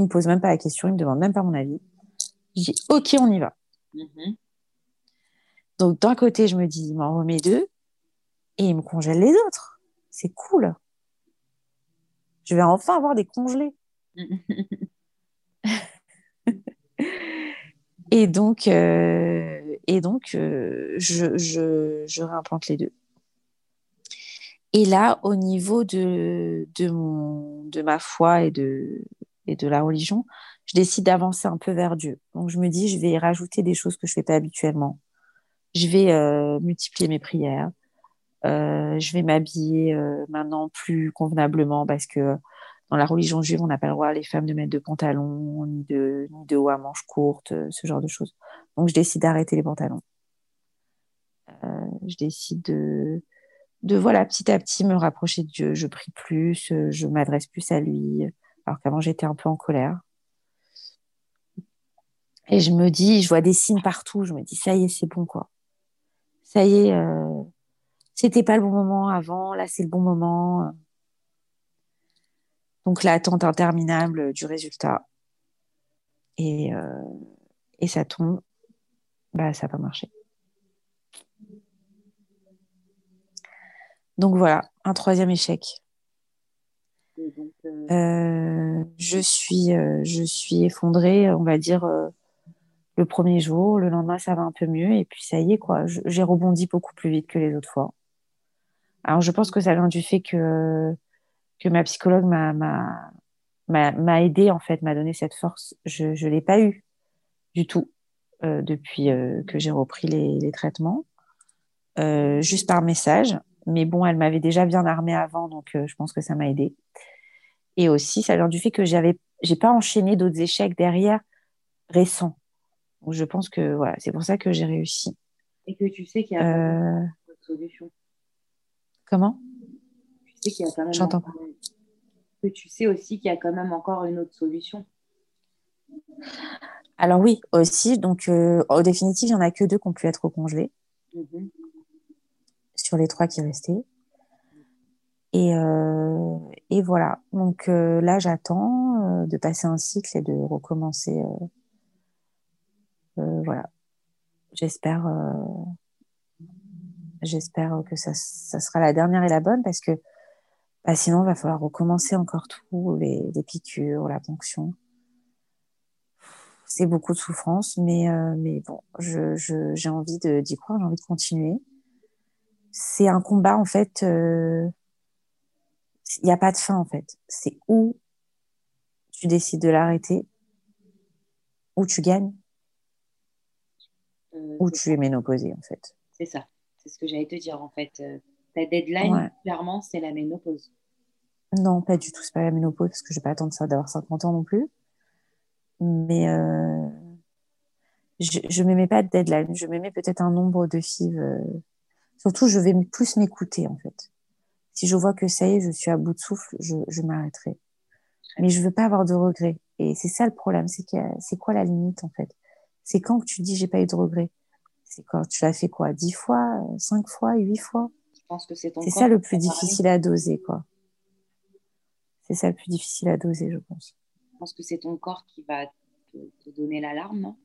Il me pose même pas la question, il me demande même pas mon avis. Je dis ok, on y va. Mhm. Donc d'un côté, je me dis, il m'en remet deux et il me congèle les autres. C'est cool. Je vais enfin avoir des congelés. et donc, euh, et donc euh, je, je, je réimplante les deux. Et là, au niveau de, de, mon, de ma foi et de, de la religion, je décide d'avancer un peu vers Dieu. Donc je me dis, je vais rajouter des choses que je ne fais pas habituellement. Je vais euh, multiplier mes prières. Euh, je vais m'habiller euh, maintenant plus convenablement parce que dans la religion juive, on n'a pas le droit, les femmes, de mettre de pantalons, ni de, ni de haut à manches courtes, ce genre de choses. Donc je décide d'arrêter les pantalons. je décide de, de, voilà, petit à petit me rapprocher de Dieu. Je prie plus, je m'adresse plus à lui alors qu'avant j'étais un peu en colère. Et je me dis, je vois des signes partout, je me dis, ça y est, c'est bon, quoi. Ça y est, euh, c'était pas le bon moment avant, là c'est le bon moment. Donc l'attente interminable du résultat. Et, euh, et ça tombe, bah, ça n'a pas marché. Donc voilà, un troisième échec. Euh, Euh, je, suis, euh, je suis effondrée, on va dire, le premier jour. Le lendemain, ça va un peu mieux. Et puis, ça y est, quoi. J'ai rebondi beaucoup plus vite que les autres fois. Alors, je pense que ça vient du fait que, que ma psychologue m'a, aidée, en fait, m'a donné cette force. Je ne l'ai pas eu du tout depuis que j'ai repris les, les traitements, juste par message. Mais bon, elle m'avait déjà bien armée avant, donc euh, je pense que ça m'a aidée. Et aussi, ça vient du fait que j'avais, j'ai pas enchaîné d'autres échecs derrière récents. Donc, je pense que voilà, c'est pour ça que j'ai réussi. et que tu sais qu'il y a Euh, une autre solution. comment? Tu sais qu'il y a quand même J'entends encore- que tu sais aussi qu'il y a quand même encore une autre solution. Alors oui, aussi. Donc, euh, en définitive, il y en a que deux qui ont pu être recongelés Mhm. Sur les trois qui restaient. Et, euh, et voilà. Donc euh, là, j'attends euh, de passer un cycle et de recommencer. voilà. J'espère, j'espère que ça, ça sera la dernière et la bonne parce que bah, sinon, il va falloir recommencer encore tout, les, les piqûres, la ponction. C'est beaucoup de souffrance, mais, mais bon, je, je, j'ai envie d'y croire, j'ai envie de continuer. C'est un combat, en fait. euh, il n'y a pas de fin en fait. C'est où tu décides de l'arrêter, où tu gagnes, Euh, où c'est tu es ménopausée en fait. C'est ça. C'est ce que j'allais te dire en fait. Euh, ta deadline, Ouais. clairement, c'est la ménopause. Non, pas du tout, c'est pas la ménopause parce que je vais pas attendre ça d'avoir 50 ans non plus. Mais euh, je, me mets pas de deadline, je mets peut-être un nombre de FIV. euh, Surtout, je vais plus m'écouter en fait. Si je vois que ça y est, je suis à bout de souffle, je, je m'arrêterai. Mais je veux pas avoir de regrets. Et c'est ça le problème, c'est quoi la limite en fait? C'est quand que tu dis j'ai pas eu de regrets? C'est quand tu l'as fait quoi Dix fois, cinq fois, huit fois? Je pense que c'est ton C'est ça le plus difficile à doser, quoi. C'est ça le plus difficile à doser, je pense. Je pense que c'est ton corps qui va te, te donner l'alarme, non?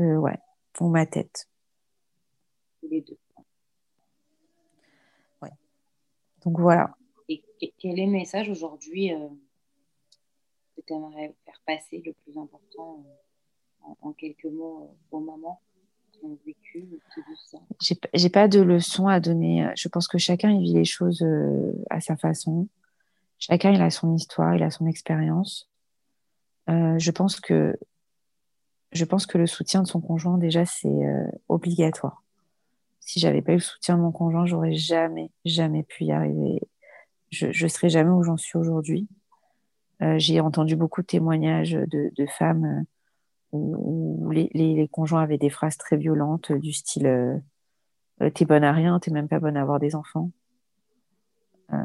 Euh, ouais, pour ma tête. Tous les deux. Donc voilà. Et que- quel est le message aujourd'hui euh, que tu aimerais faire passer le plus important euh, en, en quelques mots euh, aux mamans qui ont vécu ou qui vivent ça? J'ai p- j'ai pas de leçon à donner. Je pense que chacun il vit les choses euh, à sa façon. Chacun il a son histoire, il a son expérience. Je pense que je pense que le soutien de son conjoint déjà c'est obligatoire. Si j'avais pas eu le soutien de mon conjoint, j'aurais jamais jamais pu y arriver. Je je serais jamais où j'en suis aujourd'hui. Euh, j'ai entendu beaucoup de témoignages de, de femmes euh, où, les, les, les conjoints avaient des phrases très violentes euh, du style euh, t'es bonne à rien, t'es même pas bonne à avoir des enfants. Euh,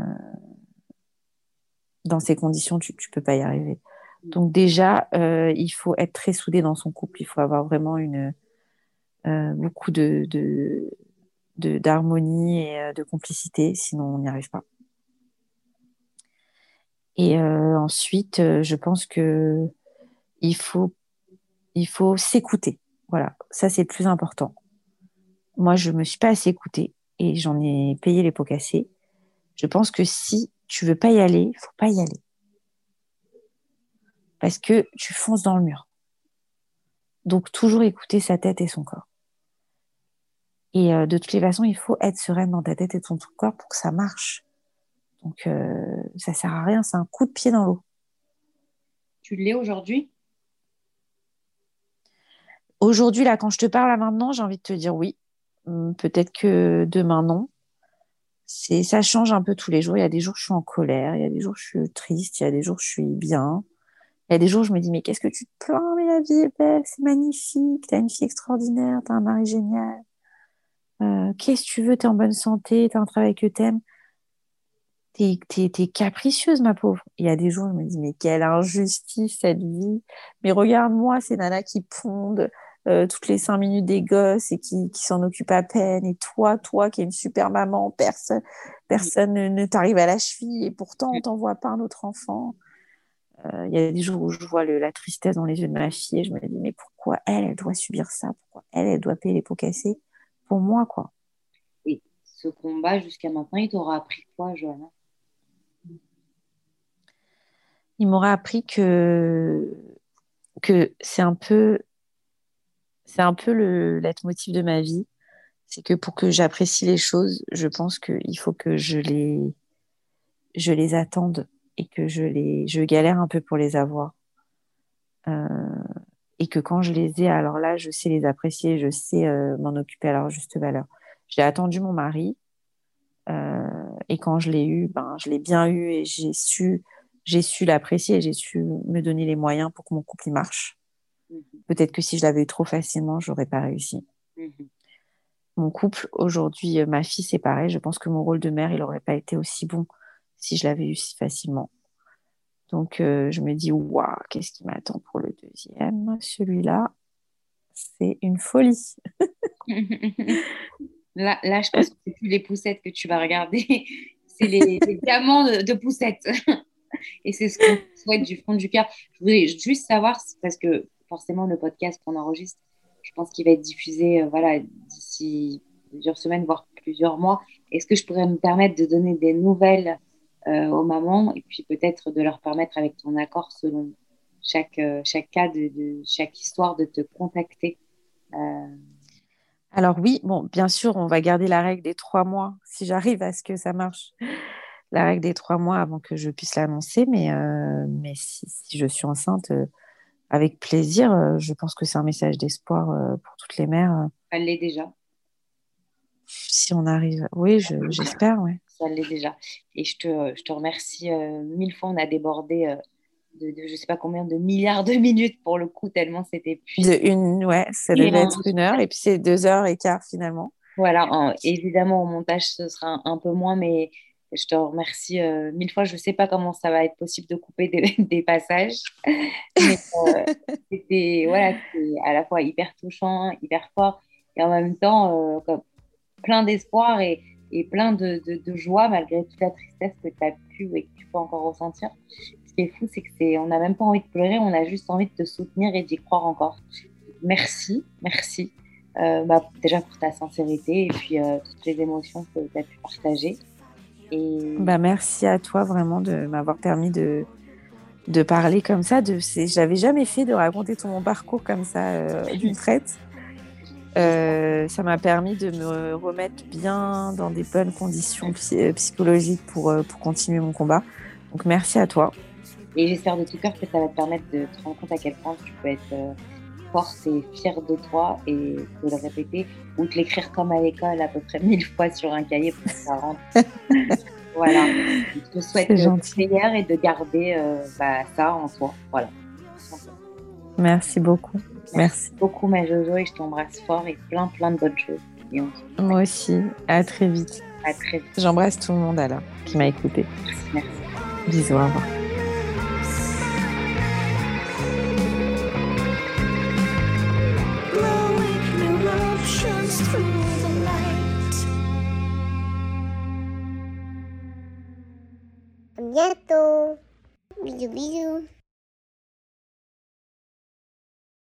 dans ces conditions, tu, tu peux pas y arriver. Donc déjà, il faut être très soudé dans son couple. Il faut avoir vraiment une beaucoup de- de- d'harmonie et euh, de complicité, sinon on n'y arrive pas. Et euh, ensuite, euh, je pense que il faut il faut s'écouter. Voilà, ça c'est le plus important. Moi, je me suis pas assez écoutée et j'en ai payé les pots cassés. Je pense que si tu veux pas y aller, faut pas y aller. Parce que tu fonces dans le mur. Donc, toujours écouter sa tête et son corps. Et euh, de toutes les façons, il faut être sereine dans ta tête et ton corps pour que ça marche. Donc, euh, ça sert à rien, c'est un coup de pied dans l'eau. Tu l'es aujourd'hui? Aujourd'hui, là, quand je te parle là maintenant, j'ai envie de te dire oui. Hum, Peut-être que demain, non. C'est, ça change un peu tous les jours. Il y a des jours, je suis en colère. Il y a des jours, je suis triste. Il y a des jours, je suis bien. Il y a des jours, je me dis, mais qu'est-ce que tu te plains? Mais la vie est belle, c'est magnifique. T'as une fille extraordinaire, t'as un mari génial. Euh, qu'est-ce que tu veux? T'es en bonne santé, t'as un travail que t'aimes. T'es, t'es, t'es capricieuse, ma pauvre. Il y a des jours, je me dis, mais quelle injustice cette vie. Mais regarde-moi, ces nanas qui pondent euh, toutes les cinq minutes des gosses et qui, qui s'en occupe à peine. Et toi, toi qui es une super maman, personne, personne ne, t'arrive à la cheville et pourtant on t'envoie pas un autre enfant. Euh, il y a des jours où je vois la tristesse dans les yeux de ma fille et je me dis mais pourquoi elle, elle doit subir ça? Pourquoi elle, elle doit payer les pots cassés? Pour moi, quoi. Et ce combat jusqu'à maintenant, il t'aura appris quoi, Johanna? Il m'aura appris que que c'est un peu c'est un peu le leitmotiv de ma vie. C'est que pour que j'apprécie les choses, je pense qu'il faut que je les, je les attende et que je, les, je galère un peu pour les avoir. Euh, et que quand je les ai, alors là, je sais les apprécier, je sais euh, m'en occuper à leur juste valeur. J'ai attendu mon mari euh, et quand je l'ai eu, ben, je l'ai bien eu et j'ai su, j'ai su l'apprécier et j'ai su me donner les moyens pour que mon couple marche. Mhm. Peut-être que si je l'avais eu trop facilement, j'aurais pas réussi. Mhm. Mon couple, aujourd'hui, euh, ma fille, c'est pareil. Je pense que mon rôle de mère, il n'aurait pas été aussi bon si je l'avais eu si facilement. Donc, euh, je me dis, waouh, qu'est-ce qui m'attend pour le deuxième? Celui-là, c'est une folie. là, là, je pense que c'est plus les poussettes que tu vas regarder, c'est les, diamants de, poussettes. Et c'est ce qu'on souhaite du fond du cœur. Je voulais juste savoir, parce que forcément, le podcast qu'on enregistre, je pense qu'il va être diffusé euh, voilà, d'ici plusieurs semaines, voire plusieurs mois. Est-ce que je pourrais me permettre de donner des nouvelles aux mamans et puis peut-être de leur permettre, avec ton accord, selon chaque, euh, chaque cas, de, chaque histoire, de te contacter Alors oui, bon, bien sûr, on va garder la règle des trois mois si j'arrive à ce que ça marche. La règle des trois mois avant que je puisse l'annoncer, mais, mais si, si, je suis enceinte, avec plaisir. Euh, je pense que c'est un message d'espoir euh, pour toutes les mères. Ça l'est déjà. Si on arrive, oui, j'espère. ouais. Ça l'est déjà. Et je te, je te remercie euh, mille fois. On a débordé de, je ne sais pas combien de milliards de minutes pour le coup, tellement c'était puissant. De une, ouais, ça devait être une heure et puis c'est deux heures et quart finalement. Voilà, évidemment au montage ce sera un peu moins, mais je te remercie euh, mille fois. Je ne sais pas comment ça va être possible de couper des, passages. Mais euh, c'était voilà, à la fois hyper touchant, hyper fort et en même temps euh, plein d'espoir et, et, plein de, joie malgré toute la tristesse que tu as pu et que tu peux encore ressentir. Ce qui est fou, c'est que c'est, on n'a même pas envie de pleurer, on a juste envie de te soutenir et d'y croire encore. Merci, merci. Bah, déjà pour ta sincérité et puis toutes les émotions que tu as pu partager. Bah, merci à toi vraiment de m'avoir permis de, de parler comme ça. De, j'avais jamais fait de raconter tout mon parcours comme ça euh, d'une traite. Euh, ça m'a permis de me remettre bien dans des bonnes conditions euh, psychologiques pour, pour continuer mon combat. Donc merci à toi. Et j'espère de tout cœur que ça va te permettre de te rendre compte à quel point tu peux être forte et fière de toi et de le répéter ou de l'écrire comme à l'école à peu près mille fois sur un cahier pour que ça rentre. voilà. Je te souhaite de meilleur et de garder euh, bah, ça en toi. Voilà. Merci beaucoup. Merci. beaucoup, ma Jojo, et je t'embrasse fort et plein, plein de bonnes choses. Moi aussi. À très vite. À très vite. J'embrasse tout le monde alors qui m'a écouté. Merci, merci. Bisous, au revoir. bientôt. Bisous, bisous.